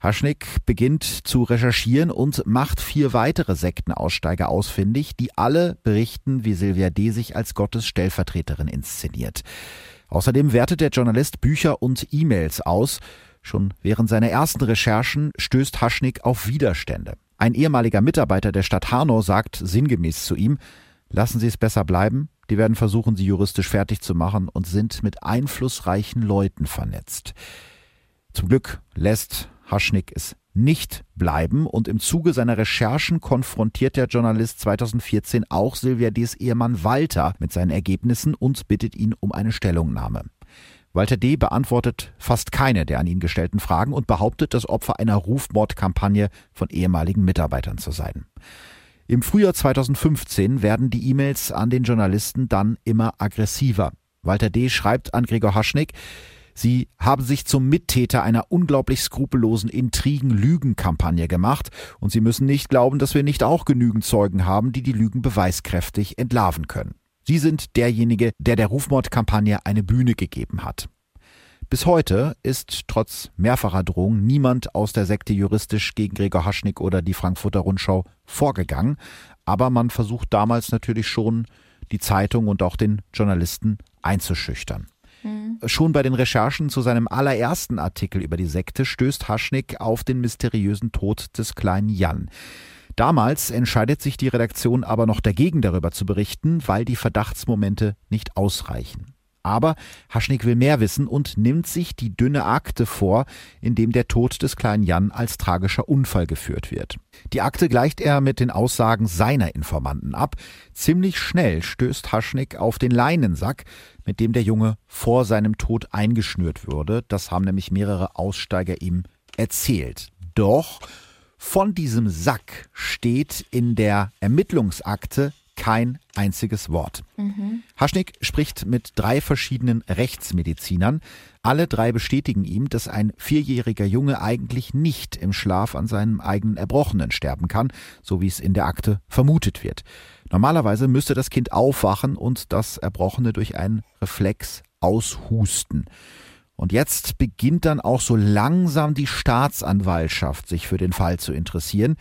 Haschnick beginnt zu recherchieren und macht vier weitere Sektenaussteiger ausfindig, die alle berichten, wie Silvia D. sich als Gottes Stellvertreterin inszeniert. Außerdem wertet der Journalist Bücher und E-Mails aus. Schon während seiner ersten Recherchen stößt Haschnick auf Widerstände. Ein ehemaliger Mitarbeiter der Stadt Hanau sagt sinngemäß zu ihm, lassen Sie es besser bleiben, die werden versuchen, sie juristisch fertig zu machen und sind mit einflussreichen Leuten vernetzt. Zum Glück lässt Haschnick es nicht bleiben und im Zuge seiner Recherchen konfrontiert der Journalist 2014 auch Silvia D.s Ehemann Walter mit seinen Ergebnissen und bittet ihn um eine Stellungnahme. Walter D. beantwortet fast keine der an ihn gestellten Fragen und behauptet, das Opfer einer Rufmordkampagne von ehemaligen Mitarbeitern zu sein. Im Frühjahr 2015 werden die E-Mails an den Journalisten dann immer aggressiver. Walter D. schreibt an Gregor Haschnick, Sie haben sich zum Mittäter einer unglaublich skrupellosen Intrigen-Lügen-Kampagne gemacht und Sie müssen nicht glauben, dass wir nicht auch genügend Zeugen haben, die die Lügen beweiskräftig entlarven können. Sie sind derjenige, der der Rufmordkampagne eine Bühne gegeben hat. Bis heute ist trotz mehrfacher Drohungen niemand aus der Sekte juristisch gegen Gregor Haschnick oder die Frankfurter Rundschau vorgegangen, aber man versucht damals natürlich schon, die Zeitung und auch den Journalisten einzuschüchtern. Mhm. Schon bei den Recherchen zu seinem allerersten Artikel über die Sekte stößt Haschnick auf den mysteriösen Tod des kleinen Jan. Damals entscheidet sich die Redaktion aber noch dagegen darüber zu berichten, weil die Verdachtsmomente nicht ausreichen. Aber Haschnick will mehr wissen und nimmt sich die dünne Akte vor, in dem der Tod des kleinen Jan als tragischer Unfall geführt wird. Die Akte gleicht er mit den Aussagen seiner Informanten ab. Ziemlich schnell stößt Haschnick auf den Leinensack, mit dem der Junge vor seinem Tod eingeschnürt würde. Das haben nämlich mehrere Aussteiger ihm erzählt. Doch von diesem Sack steht in der Ermittlungsakte kein einziges Wort. Mhm. Haschnick spricht mit drei verschiedenen Rechtsmedizinern. Alle drei bestätigen ihm, dass ein vierjähriger Junge eigentlich nicht im Schlaf an seinem eigenen Erbrochenen sterben kann, so wie es in der Akte vermutet wird. Normalerweise müsste das Kind aufwachen und das Erbrochene durch einen Reflex aushusten. Und jetzt beginnt dann auch so langsam die Staatsanwaltschaft sich für den Fall zu interessieren.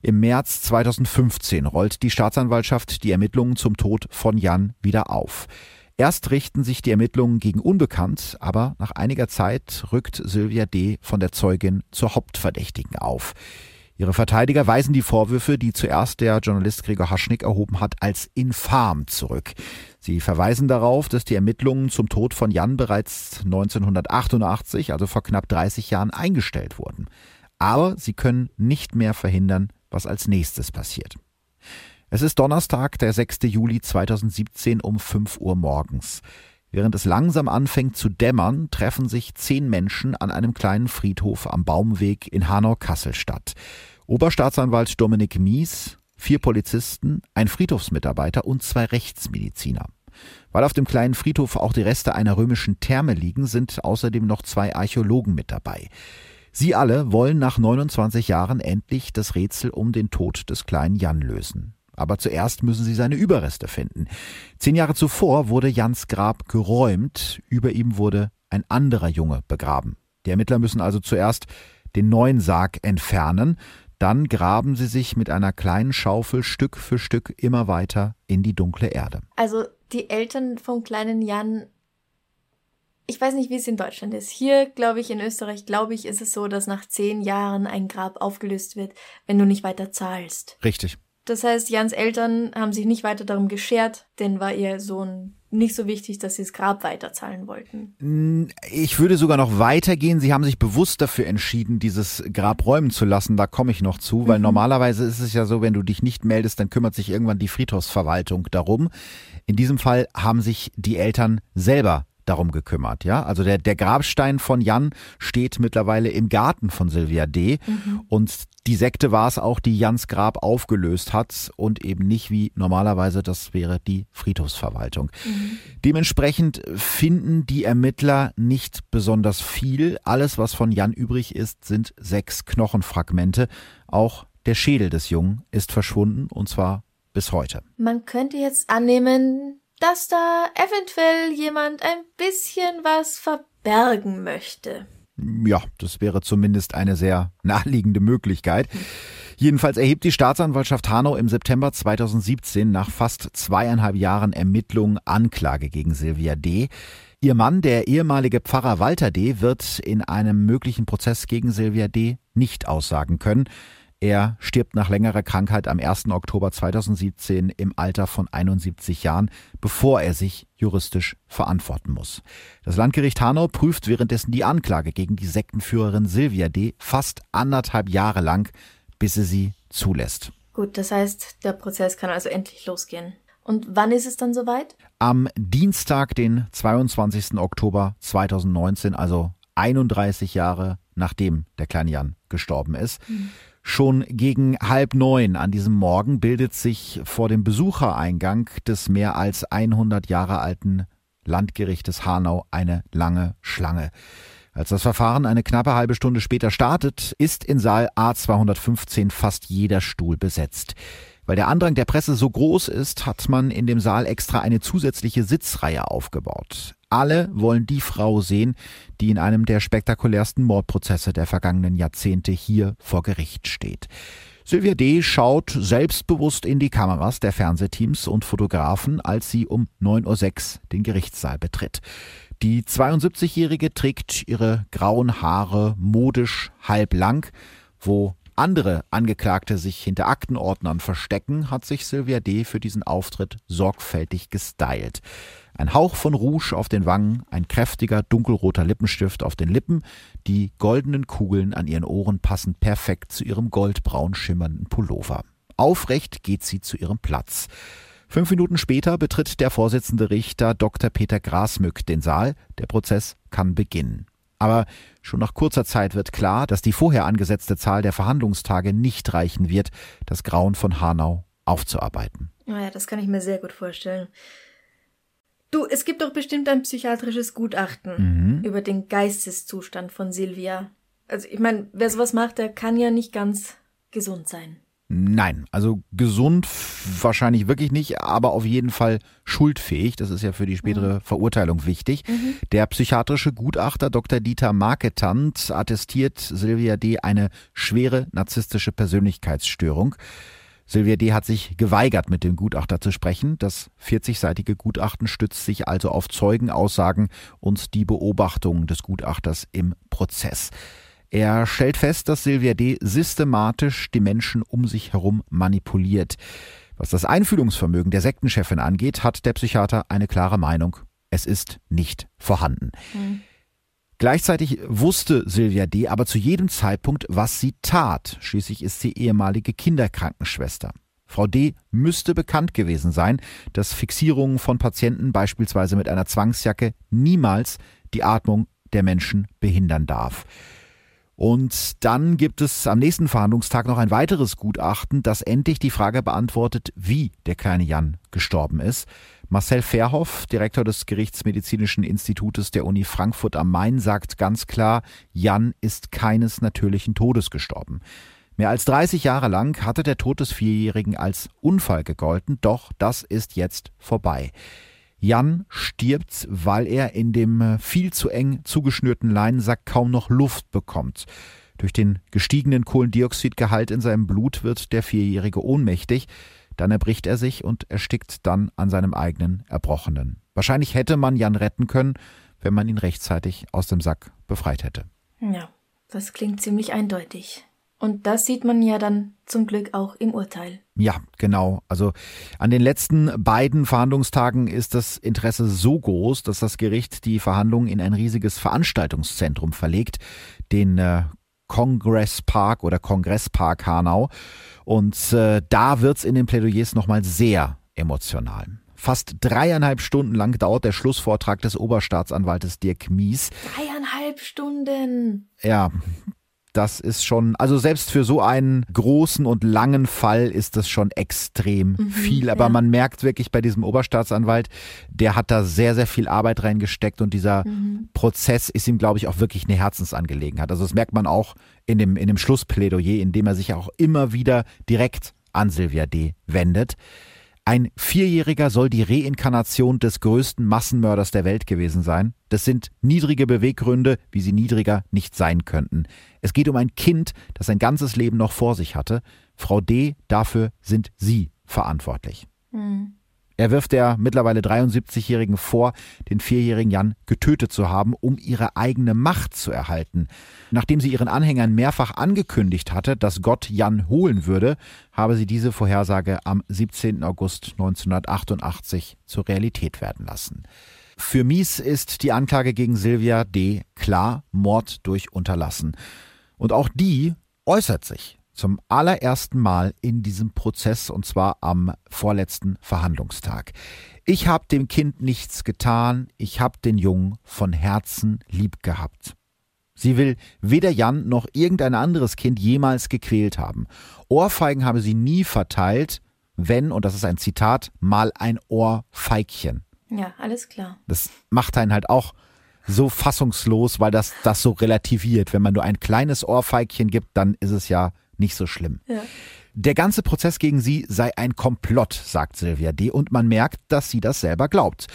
Im März 2015 rollt die Staatsanwaltschaft die Ermittlungen zum Tod von Jan wieder auf. Erst richten sich die Ermittlungen gegen Unbekannt, aber nach einiger Zeit rückt Sylvia D. von der Zeugin zur Hauptverdächtigen auf. Ihre Verteidiger weisen die Vorwürfe, die zuerst der Journalist Gregor Haschnick erhoben hat, als infam zurück. Sie verweisen darauf, dass die Ermittlungen zum Tod von Jan bereits 1988, also vor knapp 30 Jahren, eingestellt wurden. Aber sie können nicht mehr verhindern, was als nächstes passiert. Es ist Donnerstag, der 6. Juli 2017 um 5 Uhr morgens. Während es langsam anfängt zu dämmern, treffen sich zehn Menschen an einem kleinen Friedhof am Baumweg in Hanau-Kasselstadt. Oberstaatsanwalt Dominik Mies, vier Polizisten, ein Friedhofsmitarbeiter und zwei Rechtsmediziner. Weil auf dem kleinen Friedhof auch die Reste einer römischen Therme liegen, sind außerdem noch zwei Archäologen mit dabei. Sie alle wollen nach 29 Jahren endlich das Rätsel um den Tod des kleinen Jan lösen. Aber zuerst müssen sie seine Überreste finden. Zehn Jahre zuvor wurde Jans Grab geräumt. Über ihm wurde ein anderer Junge begraben. Die Ermittler müssen also zuerst den neuen Sarg entfernen. Dann graben sie sich mit einer kleinen Schaufel Stück für Stück immer weiter in die dunkle Erde. Also die Eltern vom kleinen Jan ich weiß nicht, wie es in Deutschland ist. Hier, glaube ich, in Österreich, glaube ich, ist es so, dass nach zehn Jahren ein Grab aufgelöst wird, wenn du nicht weiter zahlst. Richtig. Das heißt, Jans Eltern haben sich nicht weiter darum geschert, denn war ihr Sohn nicht so wichtig, dass sie das Grab weiterzahlen wollten. Ich würde sogar noch weitergehen. Sie haben sich bewusst dafür entschieden, dieses Grab räumen zu lassen. Da komme ich noch zu, weil mhm. normalerweise ist es ja so, wenn du dich nicht meldest, dann kümmert sich irgendwann die Friedhofsverwaltung darum. In diesem Fall haben sich die Eltern selber darum gekümmert, ja. Also der, der Grabstein von Jan steht mittlerweile im Garten von Silvia D. Mhm. Und die Sekte war es auch, die Jans Grab aufgelöst hat und eben nicht wie normalerweise, das wäre die Friedhofsverwaltung. Mhm. Dementsprechend finden die Ermittler nicht besonders viel. Alles, was von Jan übrig ist, sind sechs Knochenfragmente. Auch der Schädel des Jungen ist verschwunden und zwar bis heute. Man könnte jetzt annehmen, dass da eventuell jemand ein bisschen was verbergen möchte. Ja, das wäre zumindest eine sehr naheliegende Möglichkeit. Jedenfalls erhebt die Staatsanwaltschaft Hanau im September 2017 nach fast zweieinhalb Jahren Ermittlungen Anklage gegen Silvia D. Ihr Mann, der ehemalige Pfarrer Walter D., wird in einem möglichen Prozess gegen Silvia D. nicht aussagen können. Er stirbt nach längerer Krankheit am 1. Oktober 2017 im Alter von 71 Jahren, bevor er sich juristisch verantworten muss. Das Landgericht Hanau prüft währenddessen die Anklage gegen die Sektenführerin Silvia D. fast anderthalb Jahre lang, bis er sie zulässt. Gut, das heißt, der Prozess kann also endlich losgehen. Und wann ist es dann soweit? Am Dienstag, den 22. Oktober 2019, also 31 Jahre nachdem der kleine Jan gestorben ist. Mhm. Schon gegen halb neun an diesem Morgen bildet sich vor dem Besuchereingang des mehr als 100 Jahre alten Landgerichtes Hanau eine lange Schlange. Als das Verfahren eine knappe halbe Stunde später startet, ist in Saal A215 fast jeder Stuhl besetzt. Weil der Andrang der Presse so groß ist, hat man in dem Saal extra eine zusätzliche Sitzreihe aufgebaut. Alle wollen die Frau sehen, die in einem der spektakulärsten Mordprozesse der vergangenen Jahrzehnte hier vor Gericht steht. Sylvia D. schaut selbstbewusst in die Kameras der Fernsehteams und Fotografen, als sie um 9.06 Uhr den Gerichtssaal betritt. Die 72-Jährige trägt ihre grauen Haare modisch halblang, wo andere Angeklagte sich hinter Aktenordnern verstecken, hat sich Sylvia D. für diesen Auftritt sorgfältig gestylt. Ein Hauch von Rouge auf den Wangen, ein kräftiger dunkelroter Lippenstift auf den Lippen, die goldenen Kugeln an ihren Ohren passen perfekt zu ihrem goldbraun schimmernden Pullover. Aufrecht geht sie zu ihrem Platz. Fünf Minuten später betritt der Vorsitzende Richter Dr. Peter Grasmück den Saal. Der Prozess kann beginnen. Aber schon nach kurzer Zeit wird klar, dass die vorher angesetzte Zahl der Verhandlungstage nicht reichen wird, das Grauen von Hanau aufzuarbeiten. Naja, das kann ich mir sehr gut vorstellen. Du, es gibt doch bestimmt ein psychiatrisches Gutachten mhm. über den Geisteszustand von Silvia. Also ich meine, wer sowas macht, der kann ja nicht ganz gesund sein. Nein, also gesund wahrscheinlich wirklich nicht, aber auf jeden Fall schuldfähig. Das ist ja für die spätere mhm. Verurteilung wichtig. Mhm. Der psychiatrische Gutachter Dr. Dieter Marketant attestiert Silvia D. eine schwere narzisstische Persönlichkeitsstörung. Silvia D. hat sich geweigert, mit dem Gutachter zu sprechen. Das 40-seitige Gutachten stützt sich also auf Zeugenaussagen und die Beobachtungen des Gutachters im Prozess. Er stellt fest, dass Silvia D. systematisch die Menschen um sich herum manipuliert. Was das Einfühlungsvermögen der Sektenchefin angeht, hat der Psychiater eine klare Meinung. Es ist nicht vorhanden. Mhm. Gleichzeitig wusste Silvia D. aber zu jedem Zeitpunkt, was sie tat. Schließlich ist sie ehemalige Kinderkrankenschwester. Frau D. müsste bekannt gewesen sein, dass Fixierungen von Patienten beispielsweise mit einer Zwangsjacke niemals die Atmung der Menschen behindern darf. Und dann gibt es am nächsten Verhandlungstag noch ein weiteres Gutachten, das endlich die Frage beantwortet, wie der kleine Jan gestorben ist. Marcel Verhoff, Direktor des Gerichtsmedizinischen Institutes der Uni Frankfurt am Main, sagt ganz klar, Jan ist keines natürlichen Todes gestorben. Mehr als 30 Jahre lang hatte der Tod des Vierjährigen als Unfall gegolten, doch das ist jetzt vorbei. Jan stirbt, weil er in dem äh, viel zu eng zugeschnürten Leinensack kaum noch Luft bekommt. Durch den gestiegenen Kohlendioxidgehalt in seinem Blut wird der Vierjährige ohnmächtig. Dann erbricht er sich und erstickt dann an seinem eigenen Erbrochenen. Wahrscheinlich hätte man Jan retten können, wenn man ihn rechtzeitig aus dem Sack befreit hätte. Ja, das klingt ziemlich eindeutig. Und das sieht man ja dann zum Glück auch im Urteil. Ja, genau. Also an den letzten beiden Verhandlungstagen ist das Interesse so groß, dass das Gericht die Verhandlungen in ein riesiges Veranstaltungszentrum verlegt, den äh, Congress Park oder Kongresspark Hanau. Und äh, da wird's in den Plädoyers nochmal sehr emotional. Fast dreieinhalb Stunden lang dauert der Schlussvortrag des Oberstaatsanwaltes Dirk Mies. Dreieinhalb Stunden. Ja, das ist schon, also selbst für so einen großen und langen Fall ist das schon extrem mhm, viel. Aber ja. man merkt wirklich bei diesem Oberstaatsanwalt, der hat da sehr, sehr viel Arbeit reingesteckt und dieser mhm. Prozess ist ihm, glaube ich, auch wirklich eine Herzensangelegenheit. Also das merkt man auch in dem, in dem Schlussplädoyer, in dem er sich auch immer wieder direkt an Silvia D. wendet. Ein Vierjähriger soll die Reinkarnation des größten Massenmörders der Welt gewesen sein. Das sind niedrige Beweggründe, wie sie niedriger nicht sein könnten. Es geht um ein Kind, das sein ganzes Leben noch vor sich hatte. Frau D., dafür sind Sie verantwortlich. Mhm. Er wirft der mittlerweile 73-Jährigen vor, den vierjährigen Jan getötet zu haben, um ihre eigene Macht zu erhalten. Nachdem sie ihren Anhängern mehrfach angekündigt hatte, dass Gott Jan holen würde, habe sie diese Vorhersage am 17. August 1988 zur Realität werden lassen. Für Mies ist die Anklage gegen Silvia D. klar Mord durch Unterlassen. Und auch die äußert sich zum allerersten Mal in diesem Prozess und zwar am vorletzten Verhandlungstag. Ich habe dem Kind nichts getan, ich habe den Jungen von Herzen lieb gehabt. Sie will weder Jan noch irgendein anderes Kind jemals gequält haben. Ohrfeigen habe sie nie verteilt, wenn, und das ist ein Zitat, mal ein Ohrfeigchen. Ja, alles klar. Das macht einen halt auch so fassungslos, weil das das so relativiert. Wenn man nur ein kleines Ohrfeigchen gibt, dann ist es ja nicht so schlimm. Ja. Der ganze Prozess gegen sie sei ein Komplott, sagt Silvia D. Und man merkt, dass sie das selber glaubt.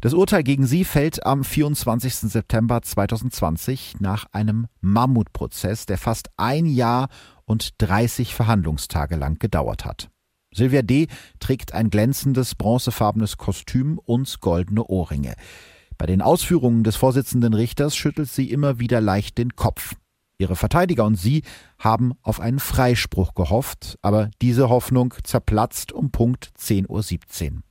Das Urteil gegen sie fällt am 24. September 2020 nach einem Mammutprozess, der fast ein Jahr und 30 Verhandlungstage lang gedauert hat. Silvia D. trägt ein glänzendes bronzefarbenes Kostüm und goldene Ohrringe. Bei den Ausführungen des Vorsitzenden Richters schüttelt sie immer wieder leicht den Kopf. Ihre Verteidiger und sie haben auf einen Freispruch gehofft, aber diese Hoffnung zerplatzt um Punkt 10.17 Uhr.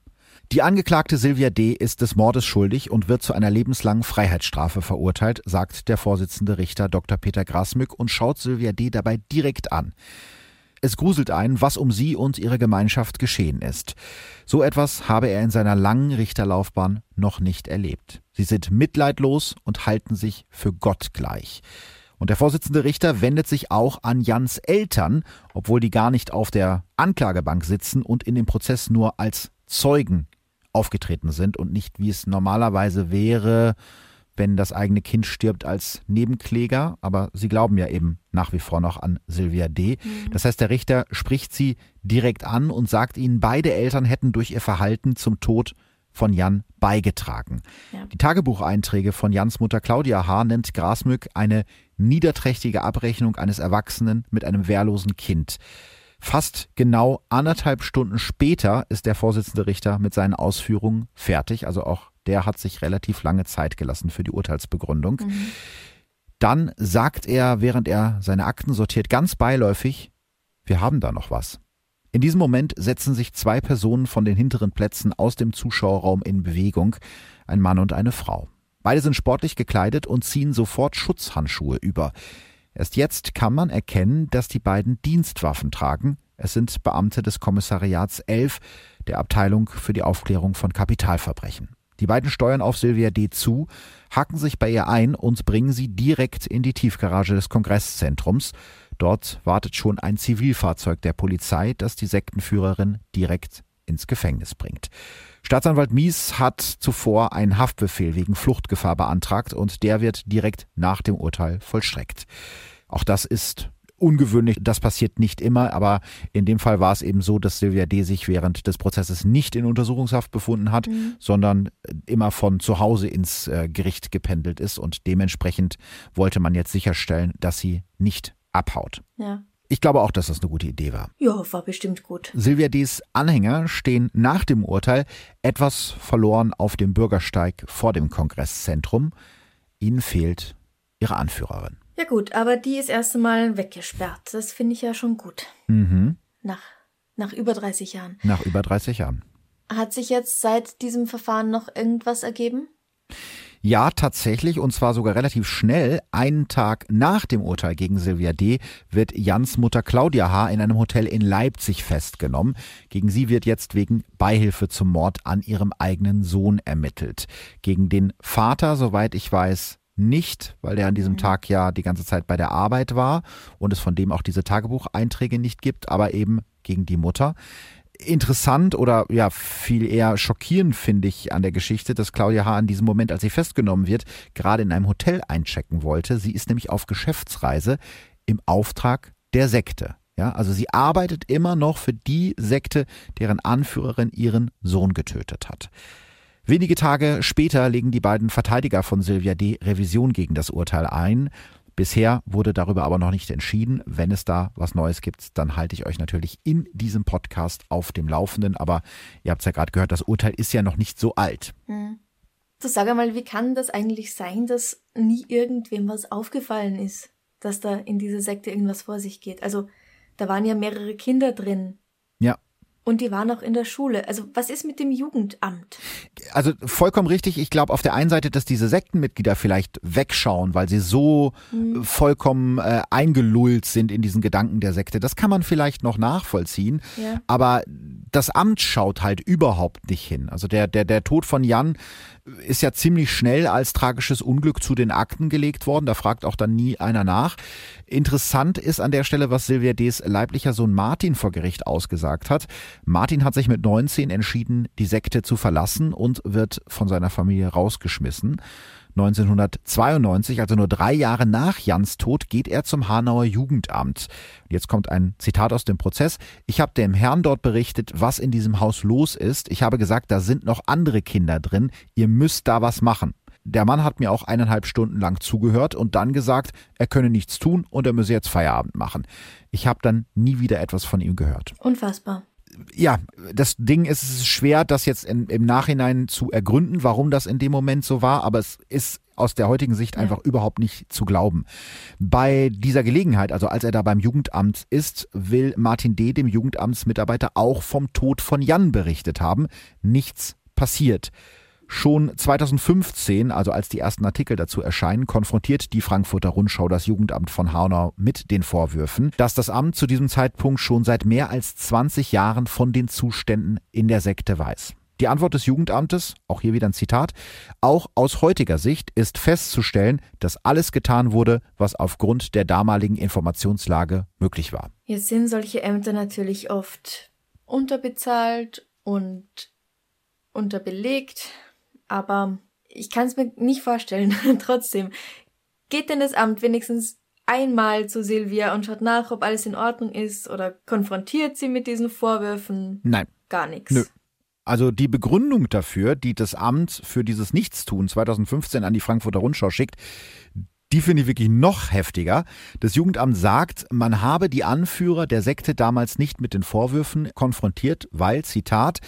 Die Angeklagte Silvia D. ist des Mordes schuldig und wird zu einer lebenslangen Freiheitsstrafe verurteilt, sagt der Vorsitzende Richter Dr. Peter Grasmück und schaut Silvia D. dabei direkt an. Es gruselt einen, was um sie und ihre Gemeinschaft geschehen ist. So etwas habe er in seiner langen Richterlaufbahn noch nicht erlebt. Sie sind mitleidlos und halten sich für Gott gleich. Und der Vorsitzende Richter wendet sich auch an Jans Eltern, obwohl die gar nicht auf der Anklagebank sitzen und in dem Prozess nur als Zeugen aufgetreten sind und nicht, wie es normalerweise wäre, wenn das eigene Kind stirbt als Nebenkläger. Aber sie glauben ja eben nach wie vor noch an Sylvia D. Mhm. Das heißt, der Richter spricht sie direkt an und sagt ihnen, beide Eltern hätten durch ihr Verhalten zum Tod von Jan beigetragen. Ja. Die Tagebucheinträge von Jans Mutter Claudia H. nennt Grasmück eine niederträchtige Abrechnung eines Erwachsenen mit einem wehrlosen Kind. Fast genau anderthalb Stunden später ist der Vorsitzende Richter mit seinen Ausführungen fertig. Also auch der hat sich relativ lange Zeit gelassen für die Urteilsbegründung. Mhm. Dann sagt er, während er seine Akten sortiert, ganz beiläufig, wir haben da noch was. In diesem Moment setzen sich zwei Personen von den hinteren Plätzen aus dem Zuschauerraum in Bewegung, ein Mann und eine Frau. Beide sind sportlich gekleidet und ziehen sofort Schutzhandschuhe über. Erst jetzt kann man erkennen, dass die beiden Dienstwaffen tragen. Es sind Beamte des Kommissariats 11 der Abteilung für die Aufklärung von Kapitalverbrechen. Die beiden steuern auf Silvia D. zu, hacken sich bei ihr ein und bringen sie direkt in die Tiefgarage des Kongresszentrums. Dort wartet schon ein Zivilfahrzeug der Polizei, das die Sektenführerin direkt ins Gefängnis bringt. Staatsanwalt Mies hat zuvor einen Haftbefehl wegen Fluchtgefahr beantragt und der wird direkt nach dem Urteil vollstreckt. Auch das ist ungewöhnlich, das passiert nicht immer, aber in dem Fall war es eben so, dass Silvia D. sich während des Prozesses nicht in Untersuchungshaft befunden hat, mhm. sondern immer von zu Hause ins äh, Gericht gependelt ist und dementsprechend wollte man jetzt sicherstellen, dass sie nicht abhaut. Ja. Ich glaube auch, dass das eine gute Idee war. Ja, war bestimmt gut. Silvia D.s Anhänger stehen nach dem Urteil etwas verloren auf dem Bürgersteig vor dem Kongresszentrum. Ihnen fehlt ihre Anführerin. Ja gut, aber die ist erst einmal weggesperrt. Das finde ich ja schon gut. Mhm. Nach, nach über 30 Jahren. Nach über 30 Jahren. Hat sich jetzt seit diesem Verfahren noch irgendwas ergeben? Ja, tatsächlich, und zwar sogar relativ schnell. Einen Tag nach dem Urteil gegen Silvia D. wird Jans Mutter Claudia H. in einem Hotel in Leipzig festgenommen. Gegen sie wird jetzt wegen Beihilfe zum Mord an ihrem eigenen Sohn ermittelt. Gegen den Vater, soweit ich weiß, nicht, weil der an diesem mhm. Tag ja die ganze Zeit bei der Arbeit war und es von dem auch diese Tagebucheinträge nicht gibt, aber eben gegen die Mutter interessant oder ja viel eher schockierend finde ich an der Geschichte, dass Claudia H. in diesem Moment, als sie festgenommen wird, gerade in einem Hotel einchecken wollte. Sie ist nämlich auf Geschäftsreise im Auftrag der Sekte. Ja, also sie arbeitet immer noch für die Sekte, deren Anführerin ihren Sohn getötet hat. Wenige Tage später legen die beiden Verteidiger von Sylvia D. Revision gegen das Urteil ein. Bisher wurde darüber aber noch nicht entschieden. Wenn es da was Neues gibt, dann halte ich euch natürlich in diesem Podcast auf dem Laufenden. Aber ihr habt es ja gerade gehört, das Urteil ist ja noch nicht so alt. Hm. Du sag einmal, wie kann das eigentlich sein, dass nie irgendwem was aufgefallen ist, dass da in dieser Sekte irgendwas vor sich geht? Also, da waren ja mehrere Kinder drin. Ja. Und die waren auch in der Schule. Also was ist mit dem Jugendamt? Also vollkommen richtig. Ich glaube auf der einen Seite, dass diese Sektenmitglieder vielleicht wegschauen, weil sie so mhm. vollkommen äh, eingelullt sind in diesen Gedanken der Sekte. Das kann man vielleicht noch nachvollziehen. Ja. Aber das Amt schaut halt überhaupt nicht hin. Also der, der, der Tod von Jan ist ja ziemlich schnell als tragisches Unglück zu den Akten gelegt worden. Da fragt auch dann nie einer nach. Interessant ist an der Stelle, was Silvia D.'s leiblicher Sohn Martin vor Gericht ausgesagt hat. Martin hat sich mit 19 entschieden, die Sekte zu verlassen und wird von seiner Familie rausgeschmissen. 1992, also nur drei Jahre nach Jans Tod, geht er zum Hanauer Jugendamt. Jetzt kommt ein Zitat aus dem Prozess. Ich habe dem Herrn dort berichtet, was in diesem Haus los ist. Ich habe gesagt, da sind noch andere Kinder drin. Ihr müsst da was machen. Der Mann hat mir auch eineinhalb Stunden lang zugehört und dann gesagt, er könne nichts tun und er müsse jetzt Feierabend machen. Ich habe dann nie wieder etwas von ihm gehört. Unfassbar ja, das Ding ist, es ist schwer, das jetzt in, im Nachhinein zu ergründen, warum das in dem Moment so war, aber es ist aus der heutigen Sicht ja. einfach überhaupt nicht zu glauben. Bei dieser Gelegenheit, also als er da beim Jugendamt ist, will Martin D., dem Jugendamtsmitarbeiter, auch vom Tod von Jan berichtet haben. Nichts passiert. Schon 2015, also als die ersten Artikel dazu erscheinen, konfrontiert die Frankfurter Rundschau das Jugendamt von Haunau mit den Vorwürfen, dass das Amt zu diesem Zeitpunkt schon seit mehr als 20 Jahren von den Zuständen in der Sekte weiß. Die Antwort des Jugendamtes, auch hier wieder ein Zitat, auch aus heutiger Sicht ist festzustellen, dass alles getan wurde, was aufgrund der damaligen Informationslage möglich war. Jetzt sind solche Ämter natürlich oft unterbezahlt und unterbelegt aber ich kann es mir nicht vorstellen. Trotzdem, geht denn das Amt wenigstens einmal zu Silvia und schaut nach, ob alles in Ordnung ist oder konfrontiert sie mit diesen Vorwürfen? Nein. Gar nichts. Nö. Also die Begründung dafür, die das Amt für dieses Nichtstun 2015 an die Frankfurter Rundschau schickt, die finde ich wirklich noch heftiger. Das Jugendamt sagt, man habe die Anführer der Sekte damals nicht mit den Vorwürfen konfrontiert, weil, Zitat,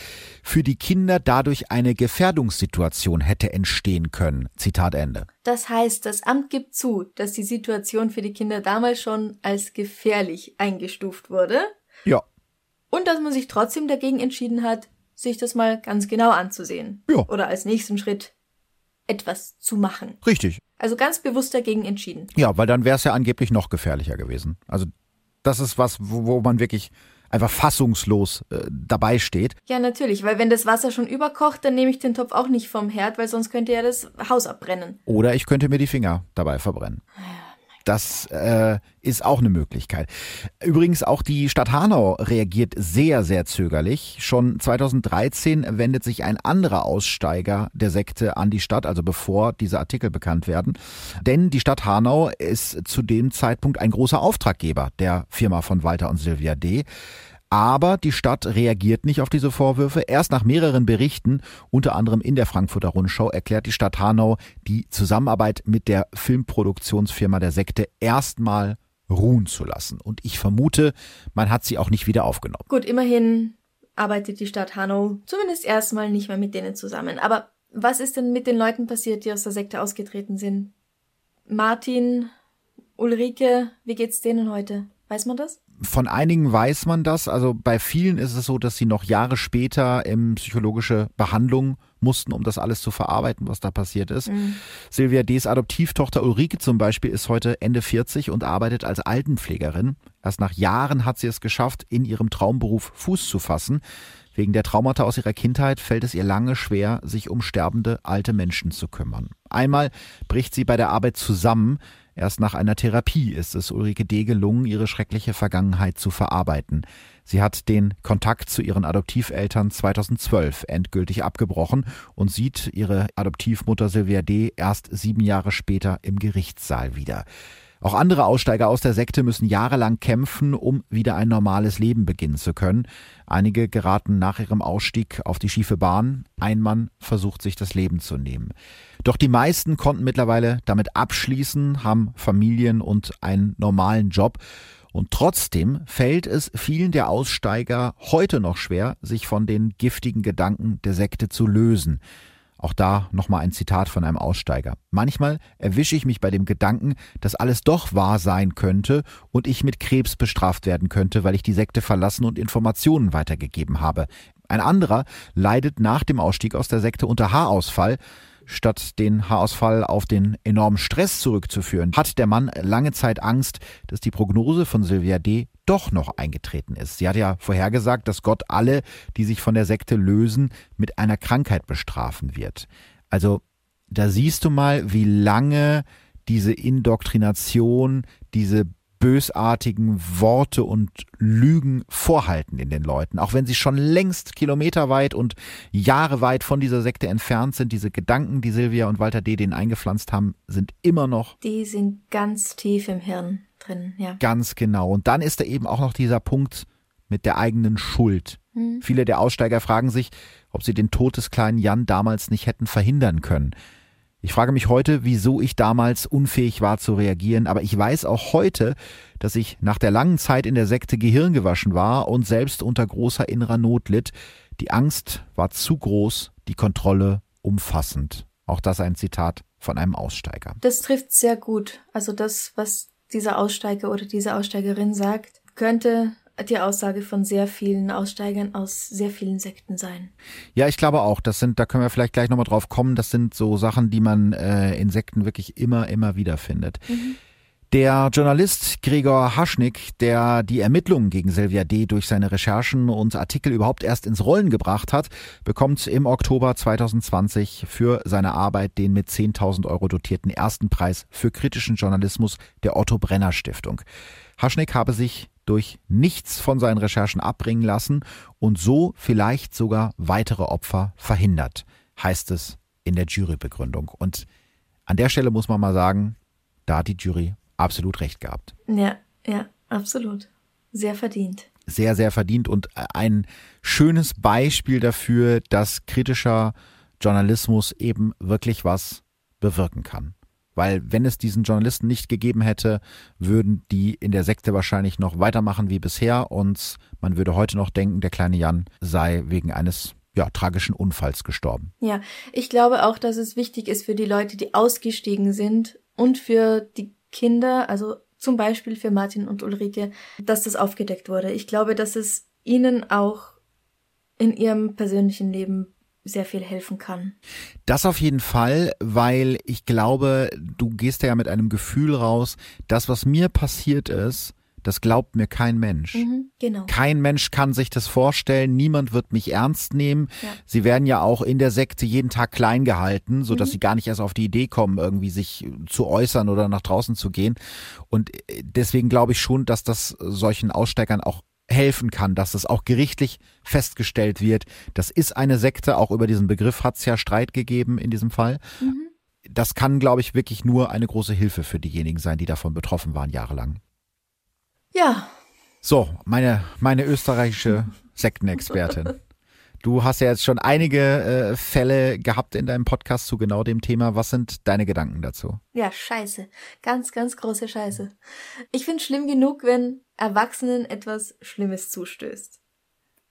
für die Kinder dadurch eine Gefährdungssituation hätte entstehen können. Zitat Ende. Das heißt, das Amt gibt zu, dass die Situation für die Kinder damals schon als gefährlich eingestuft wurde. Ja. Und dass man sich trotzdem dagegen entschieden hat, sich das mal ganz genau anzusehen. Ja. Oder als nächsten Schritt etwas zu machen. Richtig. Also ganz bewusst dagegen entschieden. Ja, weil dann wäre es ja angeblich noch gefährlicher gewesen. Also das ist was, wo, wo man wirklich einfach fassungslos äh, dabei steht. Ja, natürlich, weil wenn das Wasser schon überkocht, dann nehme ich den Topf auch nicht vom Herd, weil sonst könnte ja das Haus abbrennen. Oder ich könnte mir die Finger dabei verbrennen. Ja. Das äh, ist auch eine Möglichkeit. Übrigens auch die Stadt Hanau reagiert sehr, sehr zögerlich. Schon 2013 wendet sich ein anderer Aussteiger der Sekte an die Stadt, also bevor diese Artikel bekannt werden. Denn die Stadt Hanau ist zu dem Zeitpunkt ein großer Auftraggeber der Firma von Walter und Sylvia D. Aber die Stadt reagiert nicht auf diese Vorwürfe. Erst nach mehreren Berichten, unter anderem in der Frankfurter Rundschau, erklärt die Stadt Hanau die Zusammenarbeit mit der Filmproduktionsfirma der Sekte erstmal ruhen zu lassen. Und ich vermute, man hat sie auch nicht wieder aufgenommen. Gut, immerhin arbeitet die Stadt Hanau zumindest erstmal nicht mehr mit denen zusammen. Aber was ist denn mit den Leuten passiert, die aus der Sekte ausgetreten sind? Martin, Ulrike, wie geht's denen heute? Weiß man das? Von einigen weiß man das. Also bei vielen ist es so, dass sie noch Jahre später in psychologische Behandlung mussten, um das alles zu verarbeiten, was da passiert ist. Mhm. Silvia D.s Adoptivtochter Ulrike zum Beispiel ist heute Ende 40 und arbeitet als Altenpflegerin. Erst nach Jahren hat sie es geschafft, in ihrem Traumberuf Fuß zu fassen. Wegen der Traumata aus ihrer Kindheit fällt es ihr lange schwer, sich um sterbende alte Menschen zu kümmern. Einmal bricht sie bei der Arbeit zusammen, Erst nach einer Therapie ist es Ulrike D. gelungen, ihre schreckliche Vergangenheit zu verarbeiten. Sie hat den Kontakt zu ihren Adoptiveltern 2012 endgültig abgebrochen und sieht ihre Adoptivmutter Sylvia D. erst sieben Jahre später im Gerichtssaal wieder. Auch andere Aussteiger aus der Sekte müssen jahrelang kämpfen, um wieder ein normales Leben beginnen zu können. Einige geraten nach ihrem Ausstieg auf die schiefe Bahn. Ein Mann versucht sich das Leben zu nehmen. Doch die meisten konnten mittlerweile damit abschließen, haben Familien und einen normalen Job. Und trotzdem fällt es vielen der Aussteiger heute noch schwer, sich von den giftigen Gedanken der Sekte zu lösen. Auch da nochmal ein Zitat von einem Aussteiger. Manchmal erwische ich mich bei dem Gedanken, dass alles doch wahr sein könnte und ich mit Krebs bestraft werden könnte, weil ich die Sekte verlassen und Informationen weitergegeben habe. Ein anderer leidet nach dem Ausstieg aus der Sekte unter Haarausfall. Statt den Haarausfall auf den enormen Stress zurückzuführen, hat der Mann lange Zeit Angst, dass die Prognose von Sylvia D. doch noch eingetreten ist. Sie hat ja vorhergesagt, dass Gott alle, die sich von der Sekte lösen, mit einer Krankheit bestrafen wird. Also da siehst du mal, wie lange diese Indoktrination, diese bösartigen Worte und Lügen vorhalten in den Leuten. Auch wenn sie schon längst kilometerweit und Jahre weit von dieser Sekte entfernt sind, diese Gedanken, die Silvia und Walter D. denen eingepflanzt haben, sind immer noch. Die sind ganz tief im Hirn drin, ja. Ganz genau. Und dann ist da eben auch noch dieser Punkt mit der eigenen Schuld. Hm. Viele der Aussteiger fragen sich, ob sie den Tod des kleinen Jan damals nicht hätten verhindern können. Ich frage mich heute, wieso ich damals unfähig war zu reagieren, aber ich weiß auch heute, dass ich nach der langen Zeit in der Sekte gehirngewaschen war und selbst unter großer innerer Not litt. Die Angst war zu groß, die Kontrolle umfassend. Auch das ein Zitat von einem Aussteiger. Das trifft sehr gut. Also das, was dieser Aussteiger oder diese Aussteigerin sagt, könnte die Aussage von sehr vielen Aussteigern aus sehr vielen Sekten sein. Ja, ich glaube auch. Das sind, da können wir vielleicht gleich nochmal drauf kommen. Das sind so Sachen, die man äh, in Sekten wirklich immer, immer wieder findet. Mhm. Der Journalist Gregor Haschnick, der die Ermittlungen gegen Silvia D. durch seine Recherchen und Artikel überhaupt erst ins Rollen gebracht hat, bekommt im Oktober 2020 für seine Arbeit den mit 10.000 Euro dotierten ersten Preis für kritischen Journalismus der Otto Brenner Stiftung. Haschnick habe sich durch nichts von seinen Recherchen abbringen lassen und so vielleicht sogar weitere Opfer verhindert, heißt es in der Jurybegründung. Und an der Stelle muss man mal sagen, da hat die Jury absolut recht gehabt. Ja, ja, absolut. Sehr verdient. Sehr, sehr verdient und ein schönes Beispiel dafür, dass kritischer Journalismus eben wirklich was bewirken kann. Weil wenn es diesen Journalisten nicht gegeben hätte, würden die in der Sekte wahrscheinlich noch weitermachen wie bisher und man würde heute noch denken, der kleine Jan sei wegen eines ja, tragischen Unfalls gestorben. Ja, ich glaube auch, dass es wichtig ist für die Leute, die ausgestiegen sind und für die Kinder, also zum Beispiel für Martin und Ulrike, dass das aufgedeckt wurde. Ich glaube, dass es ihnen auch in ihrem persönlichen Leben sehr viel helfen kann. Das auf jeden Fall, weil ich glaube, du gehst ja mit einem Gefühl raus, das, was mir passiert ist, das glaubt mir kein Mensch. Mhm, genau. Kein Mensch kann sich das vorstellen. Niemand wird mich ernst nehmen. Ja. Sie werden ja auch in der Sekte jeden Tag klein gehalten, so dass mhm. sie gar nicht erst auf die Idee kommen, irgendwie sich zu äußern oder nach draußen zu gehen. Und äh, deswegen glaube ich schon, dass das solchen Aussteigern auch helfen kann, dass es auch gerichtlich festgestellt wird. Das ist eine Sekte, auch über diesen Begriff hat es ja Streit gegeben in diesem Fall. Mhm. Das kann, glaube ich, wirklich nur eine große Hilfe für diejenigen sein, die davon betroffen waren, jahrelang. Ja. So, meine, meine österreichische Sektenexpertin. Du hast ja jetzt schon einige äh, Fälle gehabt in deinem Podcast zu genau dem Thema. Was sind deine Gedanken dazu? Ja, scheiße. Ganz, ganz große Scheiße. Ich finde schlimm genug, wenn Erwachsenen etwas Schlimmes zustößt.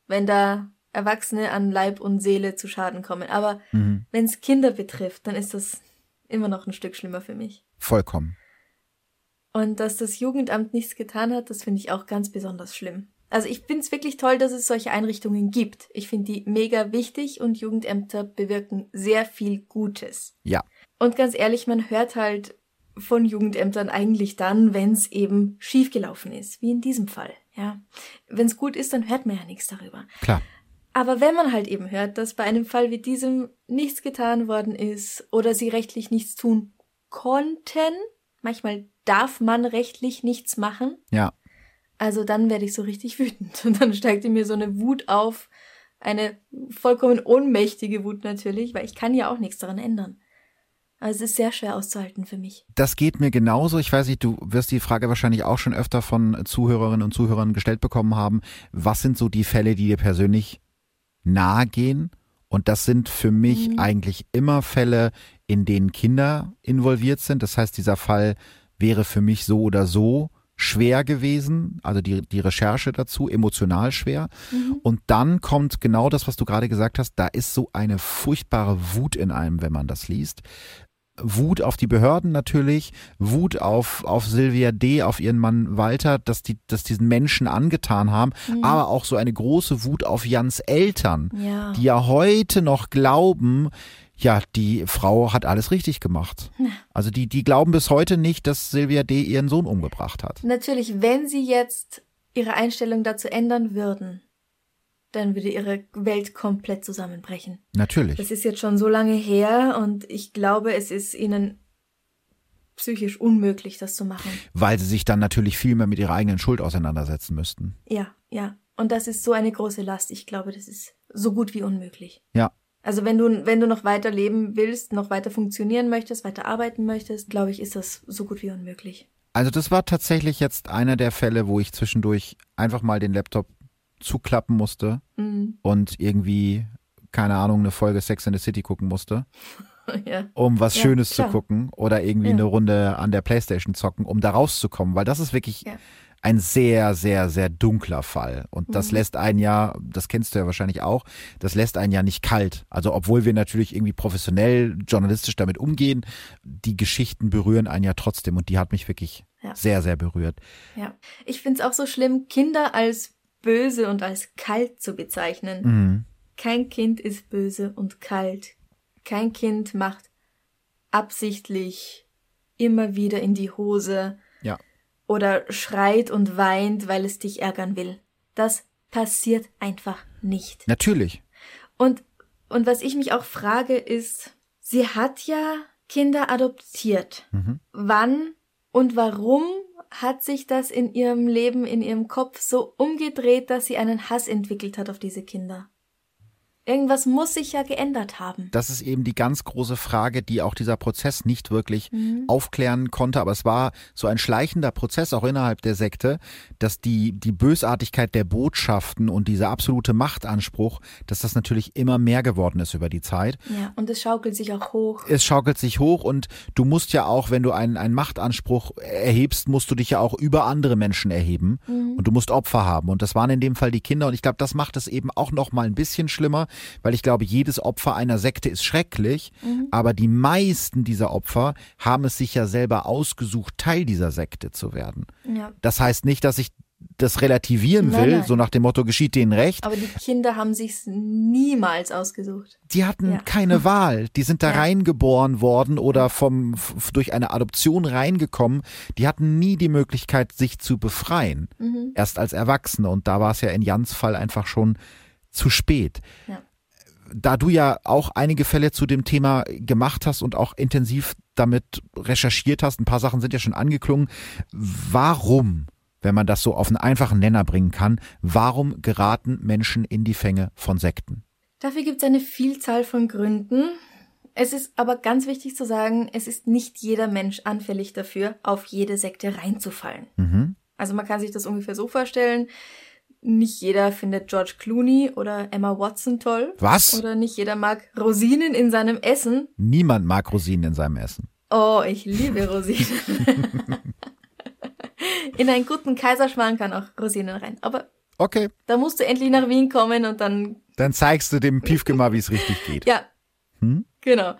Wenn da Erwachsene an Leib und Seele zu Schaden kommen. Aber mhm. wenn es Kinder betrifft, dann ist das immer noch ein Stück schlimmer für mich. Vollkommen. Und dass das Jugendamt nichts getan hat, das finde ich auch ganz besonders schlimm. Also ich finde es wirklich toll, dass es solche Einrichtungen gibt. Ich finde die mega wichtig und Jugendämter bewirken sehr viel Gutes. Ja. Und ganz ehrlich, man hört halt von Jugendämtern eigentlich dann, wenn es eben schiefgelaufen ist, wie in diesem Fall. Ja, wenn es gut ist, dann hört man ja nichts darüber. Klar. Aber wenn man halt eben hört, dass bei einem Fall wie diesem nichts getan worden ist oder sie rechtlich nichts tun konnten, manchmal darf man rechtlich nichts machen. Ja. Also dann werde ich so richtig wütend. Und dann steigt in mir so eine Wut auf. Eine vollkommen ohnmächtige Wut natürlich, weil ich kann ja auch nichts daran ändern. Also es ist sehr schwer auszuhalten für mich. Das geht mir genauso. Ich weiß nicht, du wirst die Frage wahrscheinlich auch schon öfter von Zuhörerinnen und Zuhörern gestellt bekommen haben. Was sind so die Fälle, die dir persönlich nahe gehen? Und das sind für mich mhm. eigentlich immer Fälle, in denen Kinder involviert sind. Das heißt, dieser Fall wäre für mich so oder so schwer gewesen, also die, die Recherche dazu, emotional schwer. Mhm. Und dann kommt genau das, was du gerade gesagt hast, da ist so eine furchtbare Wut in einem, wenn man das liest. Wut auf die Behörden natürlich, Wut auf, auf Sylvia D., auf ihren Mann Walter, dass die, dass diesen Menschen angetan haben, mhm. aber auch so eine große Wut auf Jans Eltern, ja. die ja heute noch glauben, ja, die Frau hat alles richtig gemacht. Also die, die glauben bis heute nicht, dass Sylvia D. ihren Sohn umgebracht hat. Natürlich, wenn sie jetzt ihre Einstellung dazu ändern würden, dann würde ihre Welt komplett zusammenbrechen. Natürlich. Das ist jetzt schon so lange her und ich glaube, es ist ihnen psychisch unmöglich, das zu machen. Weil sie sich dann natürlich viel mehr mit ihrer eigenen Schuld auseinandersetzen müssten. Ja, ja. Und das ist so eine große Last. Ich glaube, das ist so gut wie unmöglich. Ja. Also wenn du, wenn du noch weiter leben willst, noch weiter funktionieren möchtest, weiter arbeiten möchtest, glaube ich, ist das so gut wie unmöglich. Also das war tatsächlich jetzt einer der Fälle, wo ich zwischendurch einfach mal den Laptop zuklappen musste mhm. und irgendwie, keine Ahnung, eine Folge Sex in the City gucken musste. ja. Um was ja, Schönes klar. zu gucken oder irgendwie ja. eine Runde an der Playstation zocken, um da rauszukommen, weil das ist wirklich ein sehr, sehr, sehr dunkler Fall. Und das mhm. lässt einen ja, das kennst du ja wahrscheinlich auch, das lässt einen ja nicht kalt. Also obwohl wir natürlich irgendwie professionell, journalistisch damit umgehen, die Geschichten berühren einen ja trotzdem. Und die hat mich wirklich ja. sehr, sehr berührt. Ja, ich finde es auch so schlimm, Kinder als böse und als kalt zu bezeichnen. Mhm. Kein Kind ist böse und kalt. Kein Kind macht absichtlich immer wieder in die Hose. Oder schreit und weint, weil es dich ärgern will. Das passiert einfach nicht. Natürlich. Und, und was ich mich auch frage ist, sie hat ja Kinder adoptiert. Mhm. Wann und warum hat sich das in ihrem Leben, in ihrem Kopf so umgedreht, dass sie einen Hass entwickelt hat auf diese Kinder? Irgendwas muss sich ja geändert haben. Das ist eben die ganz große Frage, die auch dieser Prozess nicht wirklich mhm. aufklären konnte. Aber es war so ein schleichender Prozess auch innerhalb der Sekte, dass die, die Bösartigkeit der Botschaften und dieser absolute Machtanspruch, dass das natürlich immer mehr geworden ist über die Zeit. Ja, und es schaukelt sich auch hoch. Es schaukelt sich hoch und du musst ja auch, wenn du einen, einen Machtanspruch erhebst, musst du dich ja auch über andere Menschen erheben mhm. und du musst Opfer haben. Und das waren in dem Fall die Kinder. Und ich glaube, das macht es eben auch noch mal ein bisschen schlimmer weil ich glaube, jedes Opfer einer Sekte ist schrecklich, mhm. aber die meisten dieser Opfer haben es sich ja selber ausgesucht, Teil dieser Sekte zu werden. Ja. Das heißt nicht, dass ich das relativieren will, nein. so nach dem Motto, geschieht denen recht. Aber die Kinder haben sich's niemals ausgesucht. Die hatten ja. keine Wahl. Die sind da ja. reingeboren worden oder vom, durch eine Adoption reingekommen. Die hatten nie die Möglichkeit, sich zu befreien. Mhm. Erst als Erwachsene. Und da war es ja in Jans Fall einfach schon zu spät. Ja da du ja auch einige Fälle zu dem Thema gemacht hast und auch intensiv damit recherchiert hast, ein paar Sachen sind ja schon angeklungen, warum, wenn man das so auf einen einfachen Nenner bringen kann, warum geraten Menschen in die Fänge von Sekten? Dafür gibt es eine Vielzahl von Gründen. Es ist aber ganz wichtig zu sagen, es ist nicht jeder Mensch anfällig dafür, auf jede Sekte reinzufallen. Mhm. Also man kann sich das ungefähr so vorstellen, nicht jeder findet George Clooney oder Emma Watson toll. Was? Oder nicht jeder mag Rosinen in seinem Essen. Niemand mag Rosinen in seinem Essen. Oh, ich liebe Rosinen. in einen guten Kaiserschmarrn kann auch Rosinen rein. Aber okay. Da musst du endlich nach Wien kommen und dann. Dann zeigst du dem Piefke mal, wie es richtig geht. Ja. Hm? Genau.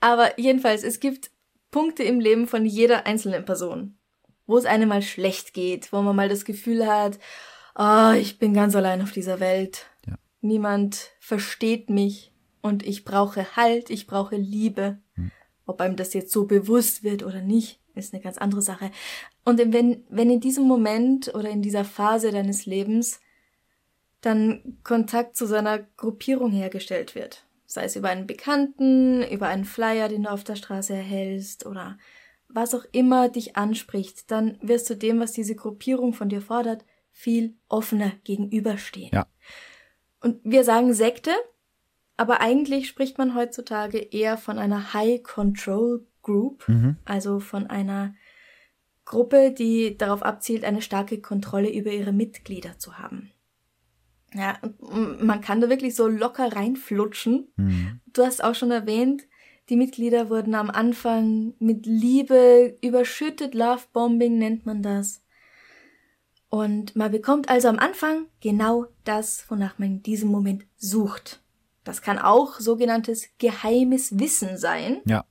Aber jedenfalls, es gibt Punkte im Leben von jeder einzelnen Person, wo es einem mal schlecht geht, wo man mal das Gefühl hat, oh, ich bin ganz allein auf dieser Welt. Ja. Niemand versteht mich und ich brauche Halt, ich brauche Liebe. Hm. Ob einem das jetzt so bewusst wird oder nicht, ist eine ganz andere Sache. Und wenn, wenn in diesem Moment oder in dieser Phase deines Lebens dann Kontakt zu seiner Gruppierung hergestellt wird, sei es über einen Bekannten, über einen Flyer, den du auf der Straße erhältst oder was auch immer dich anspricht, dann wirst du dem, was diese Gruppierung von dir fordert, viel offener gegenüberstehen. Ja. Und wir sagen Sekte, Aber eigentlich spricht man heutzutage eher von einer High Control Group, Mhm. also von einer Gruppe, die darauf abzielt, eine starke Kontrolle über ihre Mitglieder zu haben. Ja, man kann da wirklich so locker reinflutschen. Mhm. Du hast auch schon erwähnt, die Mitglieder wurden am Anfang mit Liebe überschüttet, Lovebombing nennt man das. Und man bekommt also am Anfang genau das, wonach man in diesem Moment sucht. Das kann auch sogenanntes geheimes Wissen sein. Ja.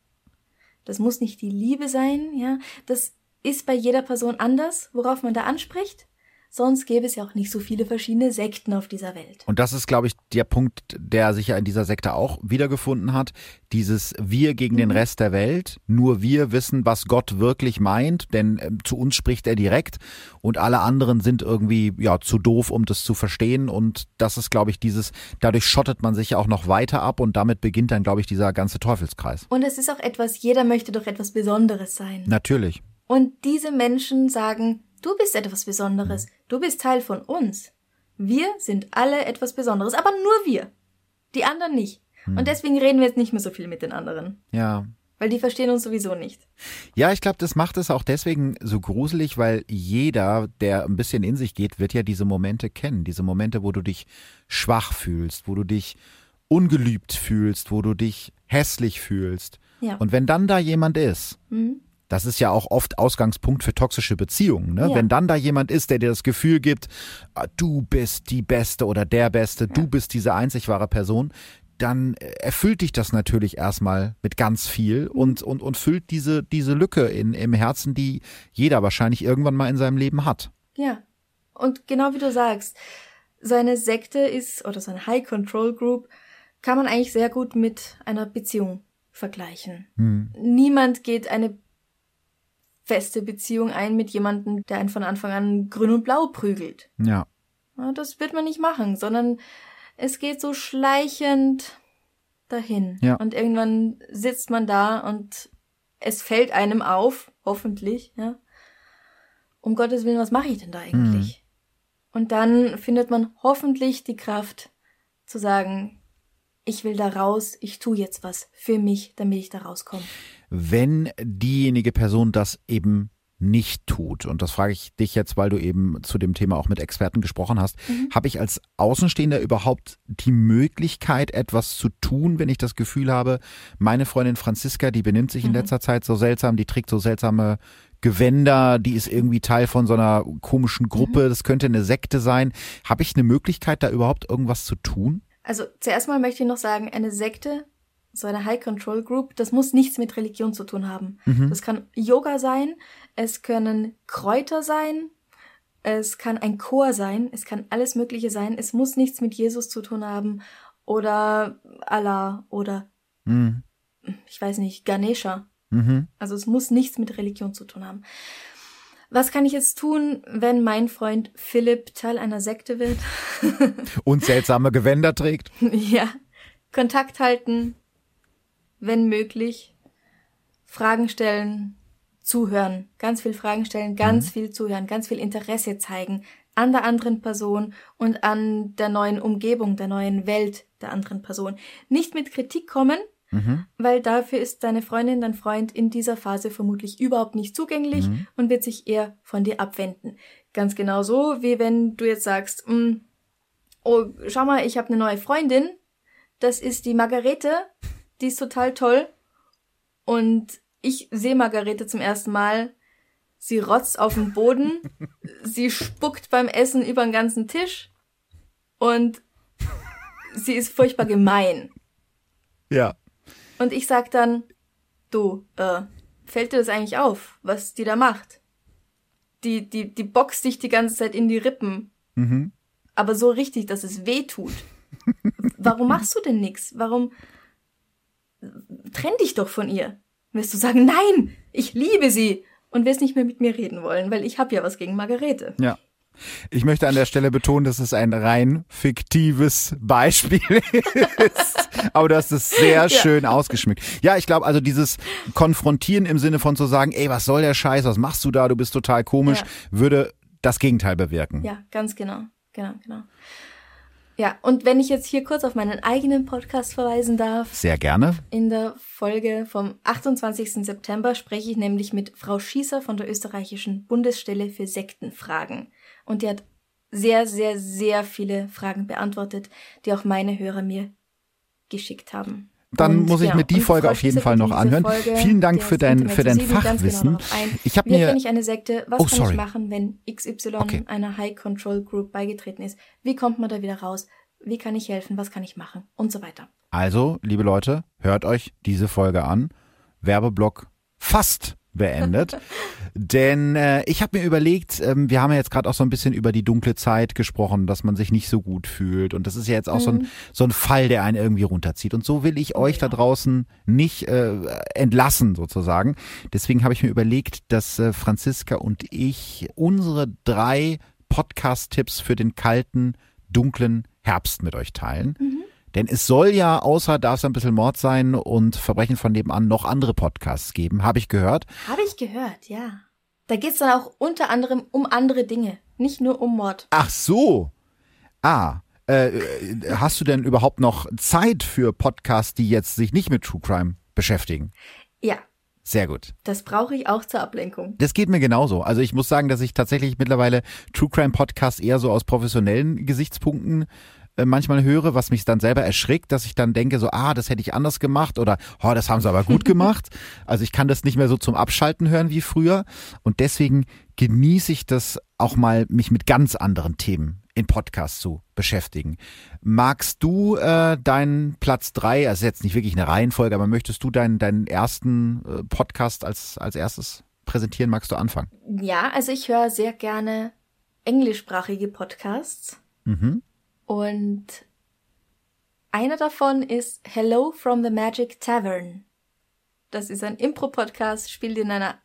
Das muss nicht die Liebe sein, ja. Das ist bei jeder Person anders, worauf man da anspricht. Sonst gäbe es ja auch nicht so viele verschiedene Sekten auf dieser Welt. Und das ist, glaube ich, der Punkt, der sich ja in dieser Sekte auch wiedergefunden hat. Dieses Wir gegen den Rest der Welt. Nur wir wissen, was Gott wirklich meint, denn äh, zu uns spricht er direkt und alle anderen sind irgendwie ja zu doof, um das zu verstehen. Und das ist, glaube ich, dieses, dadurch schottet man sich ja auch noch weiter ab und damit beginnt dann, glaube ich, dieser ganze Teufelskreis. Und es ist auch etwas, jeder möchte doch etwas Besonderes sein. Natürlich. Und diese Menschen sagen, du bist etwas Besonderes, du bist Teil von uns. Wir sind alle etwas Besonderes, aber nur wir. Die anderen nicht. Und deswegen reden wir jetzt nicht mehr so viel mit den anderen, Ja. weil die verstehen uns sowieso nicht. Ja, ich glaube, das macht es auch deswegen so gruselig, weil jeder, der ein bisschen in sich geht, wird ja diese Momente kennen. Diese Momente, wo du dich schwach fühlst, wo du dich ungeliebt fühlst, wo du dich hässlich fühlst. Ja. Und wenn dann da jemand ist, Mhm. Das ist ja auch oft Ausgangspunkt für toxische Beziehungen. Ne? Ja. Wenn dann da jemand ist, der dir das Gefühl gibt, ah, du bist die Beste oder der Beste, du bist diese einzig wahre Person, dann äh, erfüllt dich das natürlich erstmal mit ganz viel und, und, und füllt diese, diese Lücke in, im Herzen, die jeder wahrscheinlich irgendwann mal in seinem Leben hat. Ja. Und genau wie du sagst, so eine Sekte ist, oder so eine High Control Group, kann man eigentlich sehr gut mit einer Beziehung vergleichen. Hm. Niemand geht eine feste Beziehung ein mit jemandem, der einen von Anfang an grün und blau prügelt. Ja. Ja, das wird man nicht machen, sondern es geht so schleichend dahin. Ja. Und irgendwann sitzt man da und es fällt einem auf, hoffentlich, ja. Um Gottes Willen, was mache ich denn da eigentlich? Und dann findet man hoffentlich die Kraft zu sagen, ich will da raus, ich tu jetzt was für mich, damit ich da rauskomme. Wenn diejenige Person das eben nicht tut, und das frage ich dich jetzt, weil du eben zu dem Thema auch mit Experten gesprochen hast, habe ich als Außenstehender überhaupt die Möglichkeit, etwas zu tun, wenn ich das Gefühl habe, meine Freundin Franziska, die benimmt sich in letzter Zeit so seltsam, die trägt so seltsame Gewänder, die ist irgendwie Teil von so einer komischen Gruppe, das könnte eine Sekte sein. Habe ich eine Möglichkeit, da überhaupt irgendwas zu tun? Also zuerst mal möchte ich noch sagen, eine Sekte, so eine High Control Group, das muss nichts mit Religion zu tun haben. Das kann Yoga sein, es können Kräuter sein, es kann ein Chor sein, es kann alles Mögliche sein. Es muss nichts mit Jesus zu tun haben oder Allah oder Mhm. ich weiß nicht, Ganesha. Mhm. Also es muss nichts mit Religion zu tun haben. Was kann ich jetzt tun, wenn mein Freund Philipp Teil einer Sekte wird? Und seltsame Gewänder trägt? Ja, Kontakt halten, wenn möglich, Fragen stellen, zuhören, ganz viel Fragen stellen, ganz viel zuhören, ganz viel Interesse zeigen an der anderen Person und an der neuen Umgebung, der neuen Welt der anderen Person. Nicht mit Kritik kommen, Mhm. weil dafür ist deine Freundin, dein Freund in dieser Phase vermutlich überhaupt nicht zugänglich und wird sich eher von dir abwenden. Ganz genauso wie wenn du jetzt sagst, "Mm, oh, schau mal, ich habe eine neue Freundin, das ist die Margarete, die ist total toll und ich sehe Margarete zum ersten Mal, sie rotzt auf den Boden, sie spuckt beim Essen über den ganzen Tisch und sie ist furchtbar gemein. Ja. Und ich sag dann, du, äh, fällt dir das eigentlich auf, was die da macht? Die, die, die boxt dich die ganze Zeit in die Rippen. Mhm. Aber so richtig, dass es weh tut. Warum machst du denn nix? Warum trenn dich doch von ihr? Wirst du sagen, nein, ich liebe sie und wirst nicht mehr mit mir reden wollen, weil ich hab ja was gegen Margarete. Ja. Ich möchte an der Stelle betonen, dass es ein rein fiktives Beispiel ist. Aber das ist sehr schön ausgeschmückt. Ja, ich glaube, also dieses Konfrontieren im Sinne von zu sagen, ey, was soll der Scheiß, was machst du da, du bist total komisch, Ja. würde das Gegenteil bewirken. Ja, ganz genau. Genau, genau. Ja, und wenn ich jetzt hier kurz auf meinen eigenen Podcast verweisen darf. Sehr gerne. In der Folge vom 28. September spreche ich nämlich mit Frau Schießer von der österreichischen Bundesstelle für Sektenfragen. Und die hat sehr, sehr, sehr viele Fragen beantwortet, die auch meine Hörer mir geschickt haben. Dann und, muss ich ja, mir die Folge auf jeden Fall noch anhören. Folge, Vielen Dank für dein, für dein Fachwissen. Genau ich habe mir ich eine Sekte. Was oh, kann sorry. ich machen, wenn XY okay. einer High Control Group beigetreten ist? Wie kommt man da wieder raus? Wie kann ich helfen? Was kann ich machen? Und so weiter. Also, liebe Leute, hört euch diese Folge an. Werbeblock fast beendet. Denn äh, ich habe mir überlegt, ähm, wir haben ja jetzt gerade auch so ein bisschen über die dunkle Zeit gesprochen, dass man sich nicht so gut fühlt. Und das ist ja jetzt auch mhm. so, ein, mhm. so ein Fall, der einen irgendwie runterzieht. Und so will ich euch ja. da draußen nicht äh, entlassen, sozusagen. Deswegen habe ich mir überlegt, dass äh, Franziska und ich unsere drei Podcast-Tipps für den kalten, dunklen Herbst mit euch teilen. Mhm. Denn es soll ja außer Darf es ein bisschen Mord sein und Verbrechen von nebenan noch andere Podcasts geben, habe ich gehört. Habe ich gehört, ja. Da geht es dann auch unter anderem um andere Dinge, nicht nur um Mord. Ach so. Ah, äh, hast du denn überhaupt noch Zeit für Podcasts, die jetzt sich nicht mit True Crime beschäftigen? Ja. Sehr gut. Das brauche ich auch zur Ablenkung. Das geht mir genauso. Also ich muss sagen, dass ich tatsächlich mittlerweile True Crime Podcasts eher so aus professionellen Gesichtspunkten äh, manchmal höre, was mich dann selber erschrickt, dass ich dann denke, so, ah, das hätte ich anders gemacht oder, oh, das haben sie aber gut gemacht. Also ich kann das nicht mehr so zum Abschalten hören wie früher. Und deswegen genieße ich das auch mal, mich mit ganz anderen Themen in Podcasts zu beschäftigen. Magst du äh, deinen Platz drei, also jetzt nicht wirklich eine Reihenfolge, aber möchtest du deinen, deinen ersten äh, Podcast als, als erstes präsentieren? Magst du anfangen? Ja, also ich höre sehr gerne englischsprachige Podcasts. Mhm. Und einer davon ist Hello from the Magic Tavern. Das ist ein Impro-Podcast, spielt in einer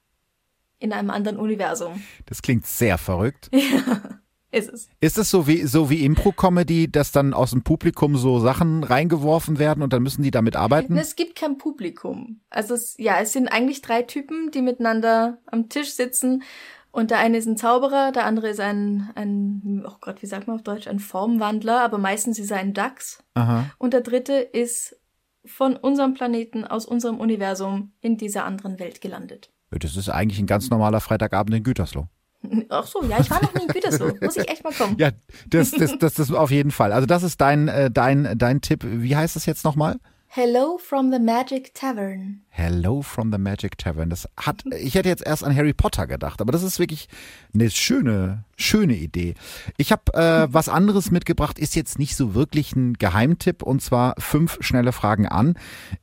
in einem anderen Universum. Das klingt sehr verrückt. Ja, ist es. Ist es so wie so wie Impro-Comedy, dass dann aus dem Publikum so Sachen reingeworfen werden und dann müssen die damit arbeiten? Es gibt kein Publikum. Also es, ja, es sind eigentlich drei Typen, die miteinander am Tisch sitzen und der eine ist ein Zauberer, der andere ist ein, ein oh Gott, wie sagt man auf Deutsch, ein Formwandler, aber meistens ist er ein Dachs. Aha. Und der dritte ist von unserem Planeten, aus unserem Universum in dieser anderen Welt gelandet. Das ist eigentlich ein ganz normaler Freitagabend in Gütersloh. Ach so, ja, ich war noch nie in Gütersloh. Muss ich echt mal kommen. Ja, das, das, das, das auf jeden Fall. Also das ist dein, äh, dein, dein Tipp. Wie heißt das jetzt nochmal? Hello from the Magic Tavern. Hello from the Magic Tavern. Das hat, ich hätte jetzt erst an Harry Potter gedacht, aber das ist wirklich eine schöne, schöne Idee. Ich habe äh, was anderes mitgebracht, ist jetzt nicht so wirklich ein Geheimtipp und zwar fünf schnelle Fragen an.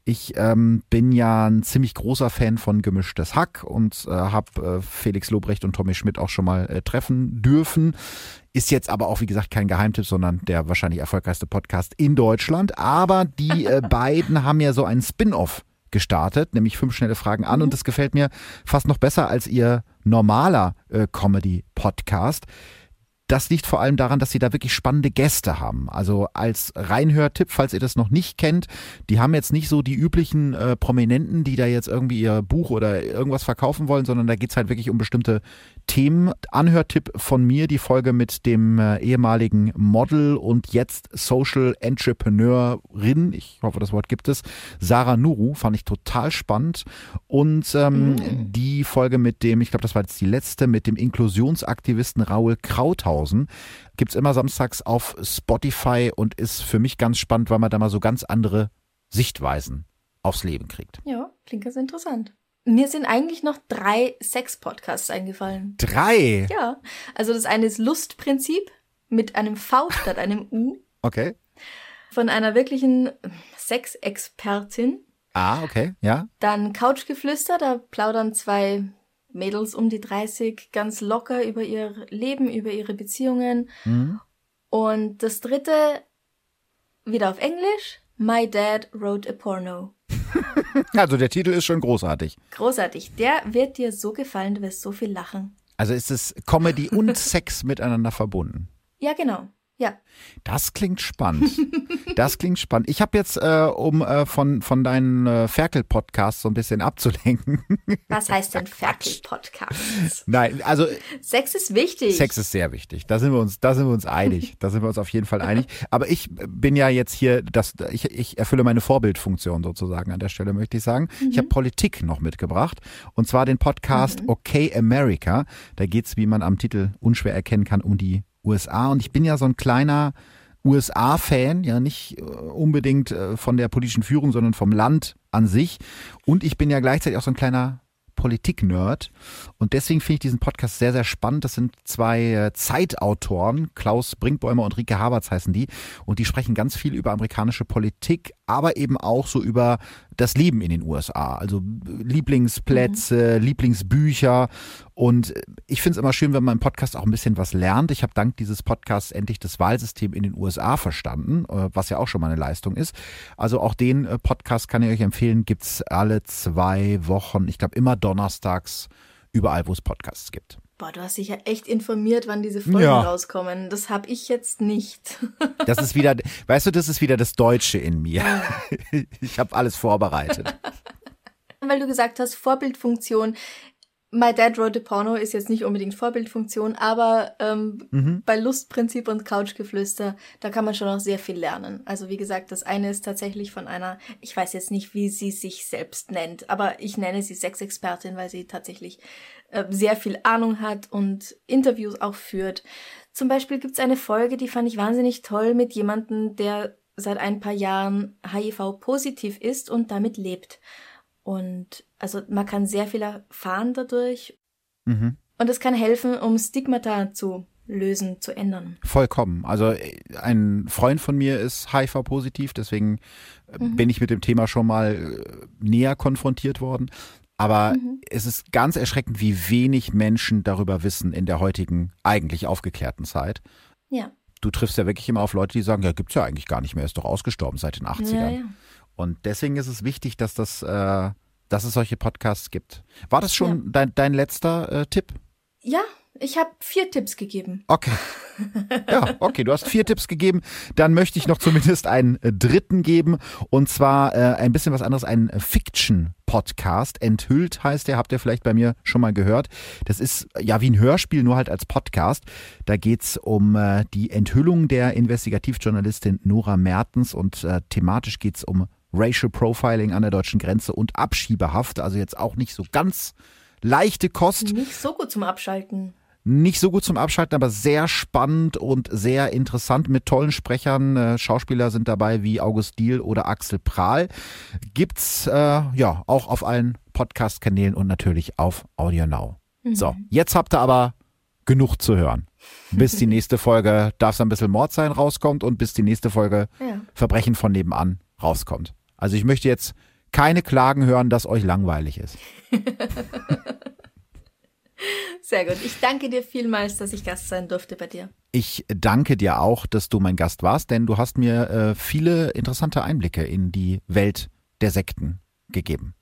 Ich ähm, bin ja ein ziemlich großer Fan von Gemischtes Hack und äh, habe äh, Felix Lobrecht und Tommy Schmidt auch schon mal äh, treffen dürfen. Ist jetzt aber auch, wie gesagt, kein Geheimtipp, sondern der wahrscheinlich erfolgreichste Podcast in Deutschland. Aber die äh, beiden haben ja so einen Spin-off gestartet, nämlich fünf schnelle Fragen an. Und mhm. das gefällt mir fast noch besser als ihr normaler äh, Comedy-Podcast. Das liegt vor allem daran, dass sie da wirklich spannende Gäste haben. Also als Reinhörtipp, falls ihr das noch nicht kennt, die haben jetzt nicht so die üblichen äh, Prominenten, die da jetzt irgendwie ihr Buch oder irgendwas verkaufen wollen, sondern da geht's halt wirklich um bestimmte Themen. Anhörtipp von mir, die Folge mit dem äh, ehemaligen Model und jetzt Social Entrepreneurin, ich hoffe, das Wort gibt es, Sarah Nuru, fand ich total spannend. Und ähm, mhm. die Folge mit dem, ich glaube, das war jetzt die letzte, mit dem Inklusionsaktivisten Raul Krauthausen, gibt's immer samstags auf Spotify und ist für mich ganz spannend, weil man da mal so ganz andere Sichtweisen aufs Leben kriegt. Ja, klingt ganz interessant. Mir sind eigentlich noch drei Sex-Podcasts eingefallen. Drei? Ja. Also das eine ist Lustprinzip mit einem V statt einem U. Okay. Von einer wirklichen Sexexpertin. Ah, okay, ja. Dann Couchgeflüster, da plaudern zwei Mädels um die 30 ganz locker über ihr Leben, über ihre Beziehungen. Mhm. Und das dritte, wieder auf Englisch, My Dad Wrote a Porno. also der Titel ist schon großartig. Großartig. Der wird dir so gefallen, du wirst so viel lachen. Also ist es Comedy und Sex miteinander verbunden. Ja, genau. Ja. Das klingt spannend. Das klingt spannend. Ich habe jetzt, äh, um äh, von, von deinen äh, Ferkel-Podcasts so ein bisschen abzulenken. Was heißt denn Ferkel-Podcast? Nein, also. Sex ist wichtig. Sex ist sehr wichtig. Da sind wir uns, da sind wir uns einig. Da sind wir uns auf jeden Fall einig. Aber ich bin ja jetzt hier, das, ich, ich erfülle meine Vorbildfunktion sozusagen an der Stelle, möchte ich sagen. Mhm. Ich habe Politik noch mitgebracht. Und zwar den Podcast mhm. Okay America. Da geht's, wie man am Titel unschwer erkennen kann, um die USA. Und ich bin ja so ein kleiner USA-Fan, ja nicht äh, unbedingt äh, von der politischen Führung, sondern vom Land an sich. Und ich bin ja gleichzeitig auch so ein kleiner Politik-Nerd. Und deswegen finde ich diesen Podcast sehr, sehr spannend. Das sind zwei äh, Zeitautoren, Klaus Brinkbäumer und Rike Haberts heißen die. Und die sprechen ganz viel über amerikanische Politik, aber eben auch so über das Leben in den USA. Also Lieblingsplätze, mhm. Lieblingsbücher. Und ich finde es immer schön, wenn man im Podcast auch ein bisschen was lernt. Ich habe dank dieses Podcasts endlich das Wahlsystem in den USA verstanden, äh, was ja auch schon mal eine Leistung ist. Also auch den äh, Podcast kann ich euch empfehlen. Gibt es alle zwei Wochen, ich glaube immer donnerstags, überall, wo es Podcasts gibt. Boah, du hast dich ja echt informiert, wann diese Folgen ja. rauskommen. Das habe ich jetzt nicht. Das ist wieder, weißt du, das ist wieder das Deutsche in mir. Ich habe alles vorbereitet. Weil du gesagt hast, Vorbildfunktion. My Dad Wrote a Porno ist jetzt nicht unbedingt Vorbildfunktion, aber ähm, mhm. bei Lustprinzip und Couchgeflüster, da kann man schon auch sehr viel lernen. Also wie gesagt, das eine ist tatsächlich von einer, ich weiß jetzt nicht, wie sie sich selbst nennt, aber ich nenne sie Sexexpertin, weil sie tatsächlich äh, sehr viel Ahnung hat und Interviews auch führt. Zum Beispiel gibt's eine Folge, die fand ich wahnsinnig toll mit jemandem, der seit ein paar Jahren HIV-positiv ist und damit lebt. Und also man kann sehr viel erfahren dadurch. Mhm. Und es kann helfen, um Stigmata zu lösen, zu ändern. Vollkommen. Also ein Freund von mir ist HIV-positiv, deswegen äh, mhm. bin ich mit dem Thema schon mal äh, näher konfrontiert worden. Aber mhm. es ist ganz erschreckend, wie wenig Menschen darüber wissen in der heutigen eigentlich aufgeklärten Zeit. Ja. Du triffst ja wirklich immer auf Leute, die sagen, ja, gibt's ja eigentlich gar nicht mehr, ist doch ausgestorben seit den 80ern. Ja, ja. Und deswegen ist es wichtig, dass das, äh, dass es solche Podcasts gibt. War das schon ja. dein, dein letzter äh, Tipp? Ja, ich habe vier Tipps gegeben. Okay. Ja, okay, du hast vier Tipps gegeben. Dann möchte ich noch zumindest einen äh, dritten geben. Und zwar äh, ein bisschen was anderes, ein Fiction-Podcast. Enthüllt heißt der, habt ihr vielleicht bei mir schon mal gehört. Das ist ja wie ein Hörspiel, nur halt als Podcast. Da geht's um äh, die Enthüllung der Investigativjournalistin Nora Mertens und äh, thematisch geht's um Racial Profiling an der deutschen Grenze und Abschiebehaft. Also jetzt auch nicht so ganz leichte Kost. Nicht so gut zum Abschalten. Nicht so gut zum Abschalten, aber sehr spannend und sehr interessant mit tollen Sprechern. Äh, Schauspieler sind dabei wie August Diehl oder Axel Prahl. Gibt's äh, ja auch auf allen Podcast-Kanälen und natürlich auf Audio Now. Mhm. So, jetzt habt ihr aber genug zu hören. Bis die nächste Folge Darf es ein bisschen Mord sein rauskommt und bis die nächste Folge ja. Verbrechen von nebenan rauskommt. Also ich möchte jetzt keine Klagen hören, dass euch langweilig ist. Sehr gut. Ich danke dir vielmals, dass ich Gast sein durfte bei dir. Ich danke dir auch, dass du mein Gast warst, denn du hast mir äh, viele interessante Einblicke in die Welt der Sekten gegeben.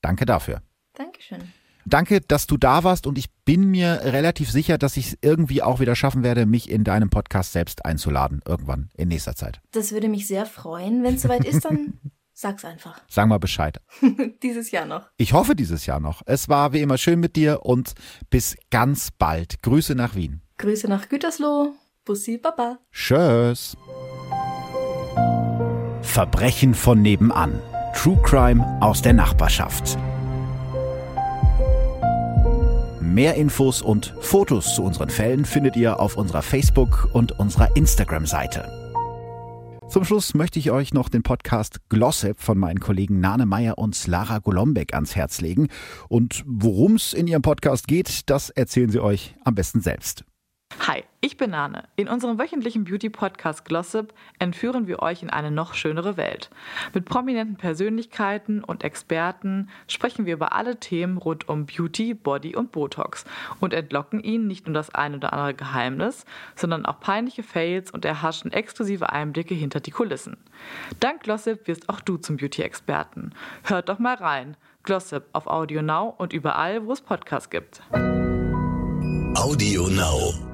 Danke dafür. Dankeschön. Danke, dass du da warst und ich bin mir relativ sicher, dass ich es irgendwie auch wieder schaffen werde, mich in deinem Podcast selbst einzuladen, irgendwann in nächster Zeit. Das würde mich sehr freuen. Wenn es soweit ist, dann Sag's einfach. Sag mal Bescheid. dieses Jahr noch. Ich hoffe dieses Jahr noch. Es war wie immer schön mit dir und bis ganz bald. Grüße nach Wien. Grüße nach Gütersloh. Bussi Baba. Tschüss. Verbrechen von nebenan. True Crime aus der Nachbarschaft. Mehr Infos und Fotos zu unseren Fällen findet ihr auf unserer Facebook- und unserer Instagram-Seite. Zum Schluss möchte ich euch noch den Podcast Glossip von meinen Kollegen Nane Meyer und Lara Golombek ans Herz legen. Und worum es in ihrem Podcast geht, das erzählen sie euch am besten selbst. Hi, ich bin Nane. In unserem wöchentlichen Beauty-Podcast Glossip entführen wir euch in eine noch schönere Welt. Mit prominenten Persönlichkeiten und Experten sprechen wir über alle Themen rund um Beauty, Body und Botox und entlocken ihnen nicht nur das ein oder andere Geheimnis, sondern auch peinliche Fails und erhaschen exklusive Einblicke hinter die Kulissen. Dank Glossip wirst auch du zum Beauty-Experten. Hört doch mal rein. Glossip auf Audio Now und überall, wo es Podcasts gibt. Audio Now.